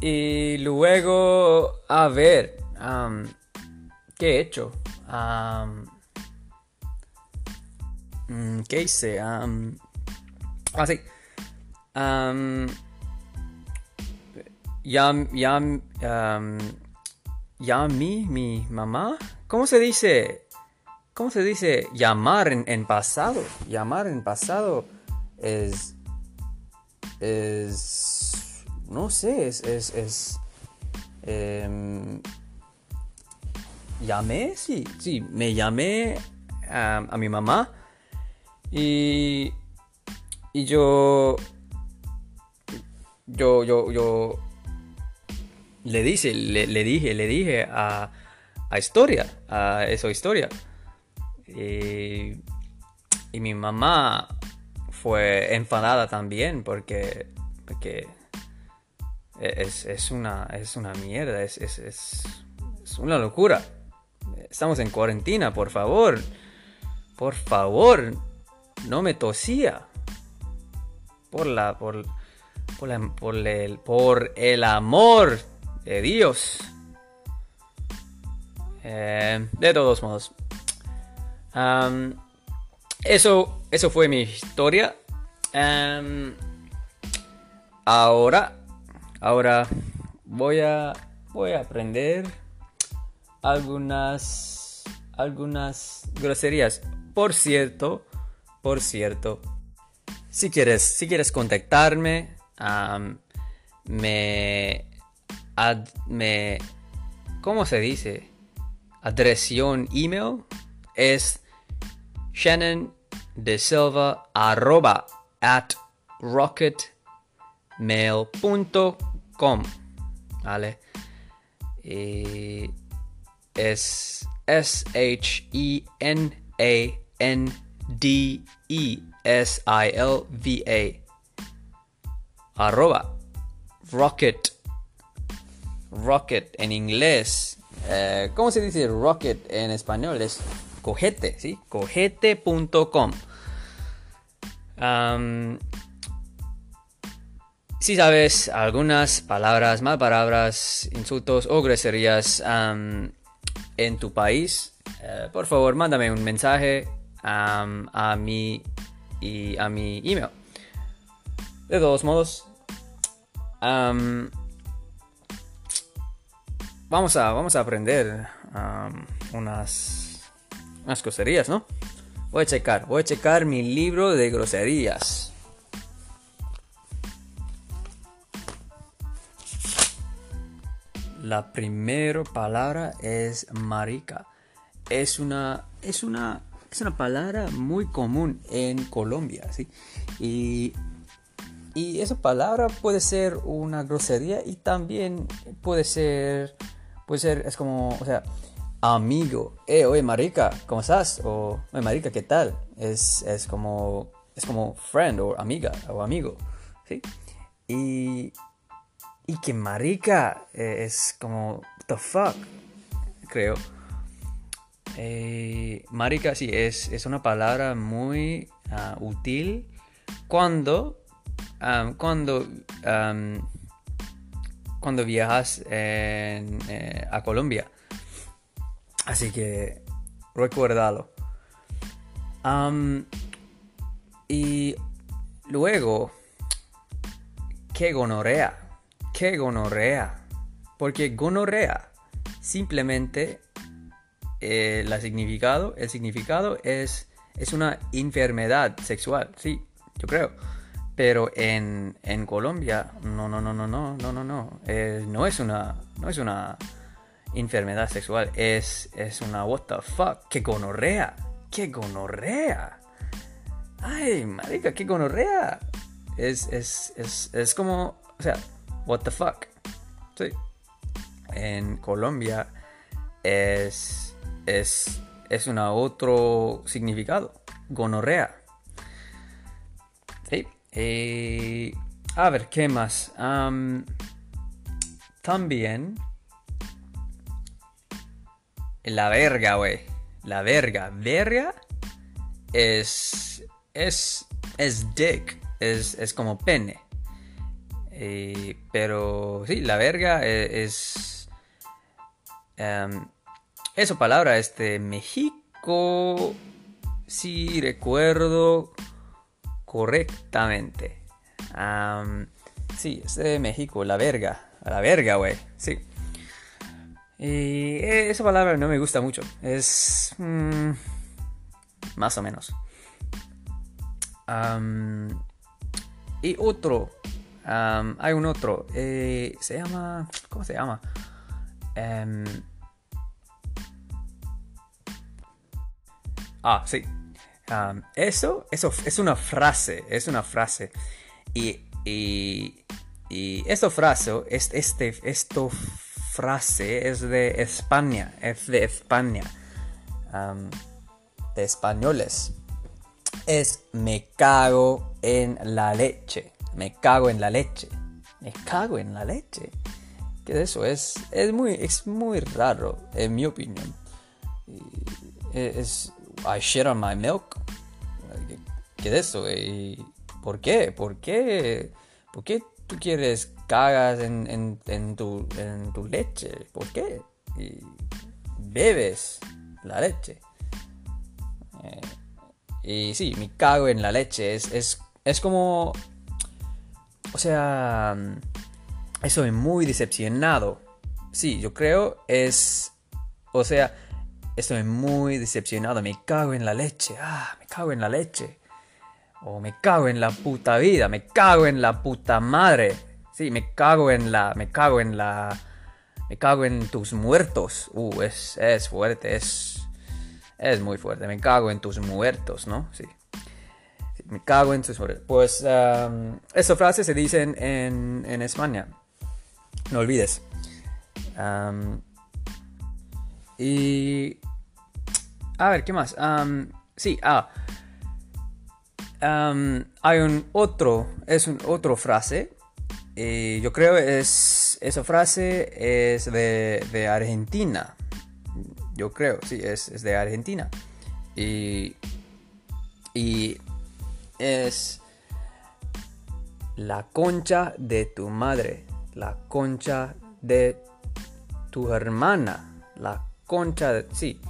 Y luego, a ver, am, ¿qué he hecho? Mm, ¿Qué hice? Am, sí. Am, ya, ya, am, ya mi, mi mamá, ¿cómo se dice? ¿Cómo se dice llamar en, en pasado? Llamar en pasado es, es, no sé, es, es, es, em, llamé, sí, sí, me llamé a, a mi mamá y, y yo, yo, yo, yo le dije, le, le dije, le dije a, a historia, a esa historia. Y, mi mamá fue enfadada también porque, porque es, es una, es una mierda, es, es, es, es una locura. estamos en cuarentena, por favor. Por favor, no me tosía. Por la, por, por, la- por el, por el amor de Dios. Eh, de todos modos. Eso, eso fue mi historia. Ahora, ahora voy a, voy a aprender algunas, algunas groserías. Por cierto, por cierto, si quieres, si quieres contactarme, me, ad- me, ¿cómo se dice? Adresión email es Shannon de Silva arroba at rocketmail.com ¿vale? Y es S-H-E-N-A-N-D-E-S-I-L-V-A arroba rocket rocket en inglés eh, ¿cómo se dice rocket en español? es cojete, ¿sí? cojete.com si sabes algunas palabras, mal palabras, insultos o groserías en tu país, eh, por favor mándame un mensaje a mi y a mi email. De todos modos, vamos a vamos a aprender unas unas groserías, ¿no? Voy a checar, voy a checar mi libro de groserías. La primera palabra es marica. Es una, es una, es una palabra muy común en Colombia, ¿sí? Y, y esa palabra puede ser una grosería y también puede ser, puede ser, es como, o sea, amigo. Eh, oye, marica, ¿cómo estás? O, oye, marica, ¿qué tal? Es, es como, es como friend o amiga o amigo, ¿sí? Y, y que marica eh, es como, the fuck, creo. Eh, marica, sí, es, es una palabra muy ah, útil cuando, am, cuando, cuando viajas en, eh, a Colombia. Así que recuérdalo. Am, y luego, qué gonorrea. Qué gonorrea. Porque gonorrea simplemente eh, la significado, el significado es, es una enfermedad sexual, sí, yo creo. Pero en, en Colombia, no, no, no, no, no, no, no, no. Eh, no es una, no es una enfermedad sexual, es, es una what the fuck, qué gonorrea, qué gonorrea. Ay, marica, qué gonorrea. Es, es, es, es como, o sea, what the fuck. Sí. En Colombia es, es, es una otro significado, gonorrea. Sí. Eh, a ver, ¿qué más? Am, también la verga, güey. La verga. Verga es. Es. Es dick. Es, es como pene. Eh, pero sí, la verga e- es. em, esa palabra es de México. Si recuerdo correctamente. Am, sí, es de México, la verga. La verga, güey. Sí. Y esa palabra no me gusta mucho. Es. mm, más o menos. Y otro. hay un otro. eh, se llama. ¿Cómo se llama? Em, ah, sí. Eso, eso es una frase. Es una frase. Y. Y. Y esta frase. es- Este, esto frase es de España. Es de España. de españoles es me cago en la leche. Me cago en la leche. Me cago en la leche. ¿Qué es eso? Es, es, muy, es muy raro, en mi opinión. eh, es I shit on my milk. ¿Qué, es eso? ¿Y ¿Por qué? ¿Por qué? ¿Por qué tú quieres cagas en, tu, leche? ¿Por qué? Y bebes la leche. Eh, y sí, me cago en la leche. Es, es, es como... O sea... Estoy muy decepcionado. Sí, yo creo es... O sea, estoy muy decepcionado. Me cago en la leche. Ah, me cago en la leche. O me cago en la puta vida. Me cago en la puta madre. Sí, me cago en la... Me cago en la... Me cago en tus muertos. Uh, es, es fuerte. Es... Es muy fuerte. Me cago en tus muertos, ¿no? Sí. Me cago en tus muertos. Pues um, esa frase se dice en, en, España. No olvides. Y... A ver, ¿qué más? Sí, ah. Hay un otro, es un otro frase. Y yo creo es esa frase es de, de Argentina. Yo creo, sí, es, es de Argentina. Y, y es la concha de tu madre, la concha de tu hermana, la concha de... Sí,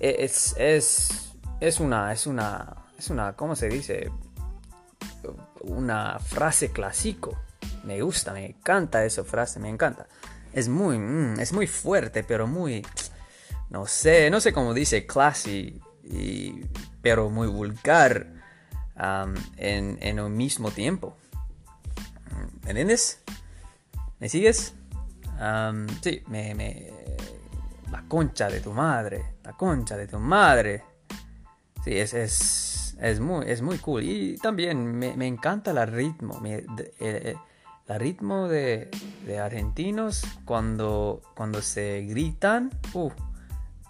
es, es, es una, es una, es una, ¿cómo se dice? Una frase clásico. Me gusta, me encanta esa frase, me encanta. Es muy, mm, es muy fuerte, pero muy, no sé, no sé cómo dice classy, y, pero muy vulgar en, en un mismo tiempo. ¿Me entiendes? ¿Me sigues? Sí, me, me, la concha de tu madre, la concha de tu madre. Sí, es, es, es, muy, es muy cool. Y también me, me encanta el ritmo. De- eh, eh, el ritmo de, de argentinos cuando, cuando se gritan.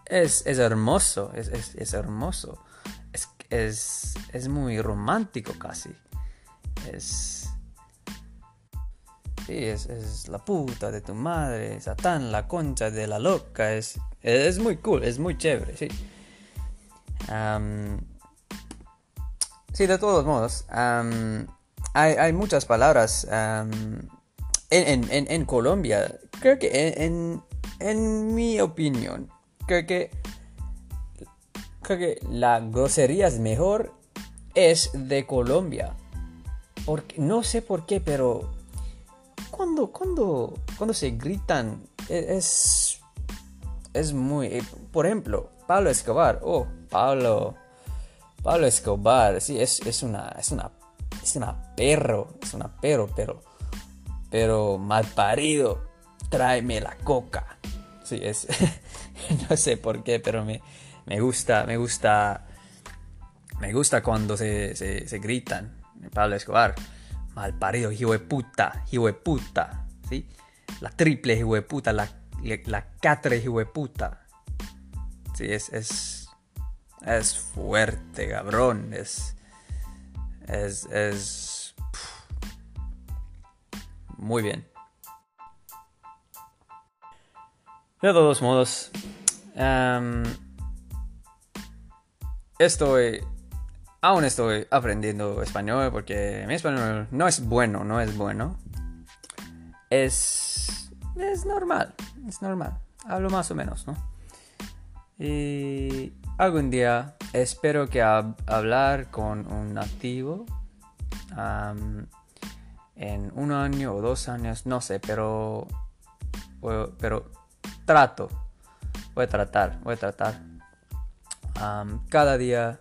es, es hermoso. Es, es, es hermoso. Es muy romántico casi. Es. Sí, es, la puta de tu madre, Satán, la concha de la loca. Es, es muy cool, es muy chévere, sí. Sí, de todos modos, hay, hay muchas palabras en, en- en- Colombia. Creo que en, en- en mi opinión, creo que, creo que la grosería es mejor es de Colombia. Porque, no sé por qué, pero cuando, cuando, cuando se gritan e- es, es muy... eh, por ejemplo, Pablo Escobar. Oh, Pablo... Pablo Escobar. Sí, es, es una... Es una... Es una perro. Es una perro, pero... Pero mal parido. Tráeme la coca. Sí, es... no sé por qué, pero me, me gusta... Me gusta... Me gusta cuando se, se, se gritan. Pablo Escobar. Mal parido, hijo de puta, hijo de puta. ¿Sí? La triple hijo de puta, la, la catre hijo de puta. Sí, es, es, es fuerte, cabrón. Es, es, es, muy bien. De todos modos, em, estoy, aún estoy aprendiendo español porque mi español no es bueno, no es bueno. Es, es normal, es normal. Hablo más o menos, ¿no? Y algún día espero que hab- hablar con un nativo en un año o dos años, no sé, pero, pero trato, voy a tratar, voy a tratar. Cada día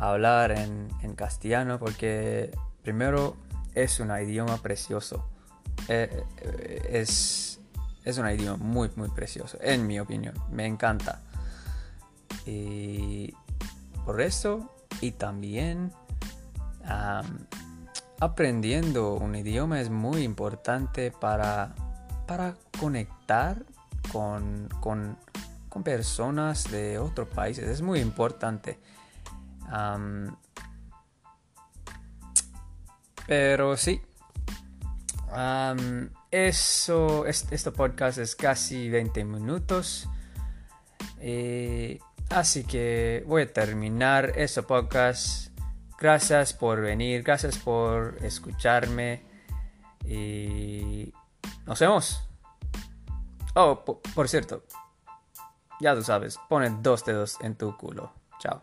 hablar en, en castellano porque primero es un idioma precioso. Eh, eh, es, es un idioma muy, muy precioso, en mi opinión. Me encanta. Y por eso, y también am, aprendiendo un idioma es muy importante para, para conectar con, con, con personas de otros países. Es muy importante. Pero sí. Eso, es- este podcast es casi 20 minutos. Eh, Así que voy a terminar este podcast. Gracias por venir, gracias por escucharme y nos vemos. Oh, po- por cierto, ya tú sabes, pone dos dedos en tu culo. Chao.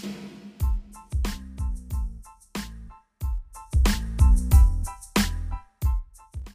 Thank you.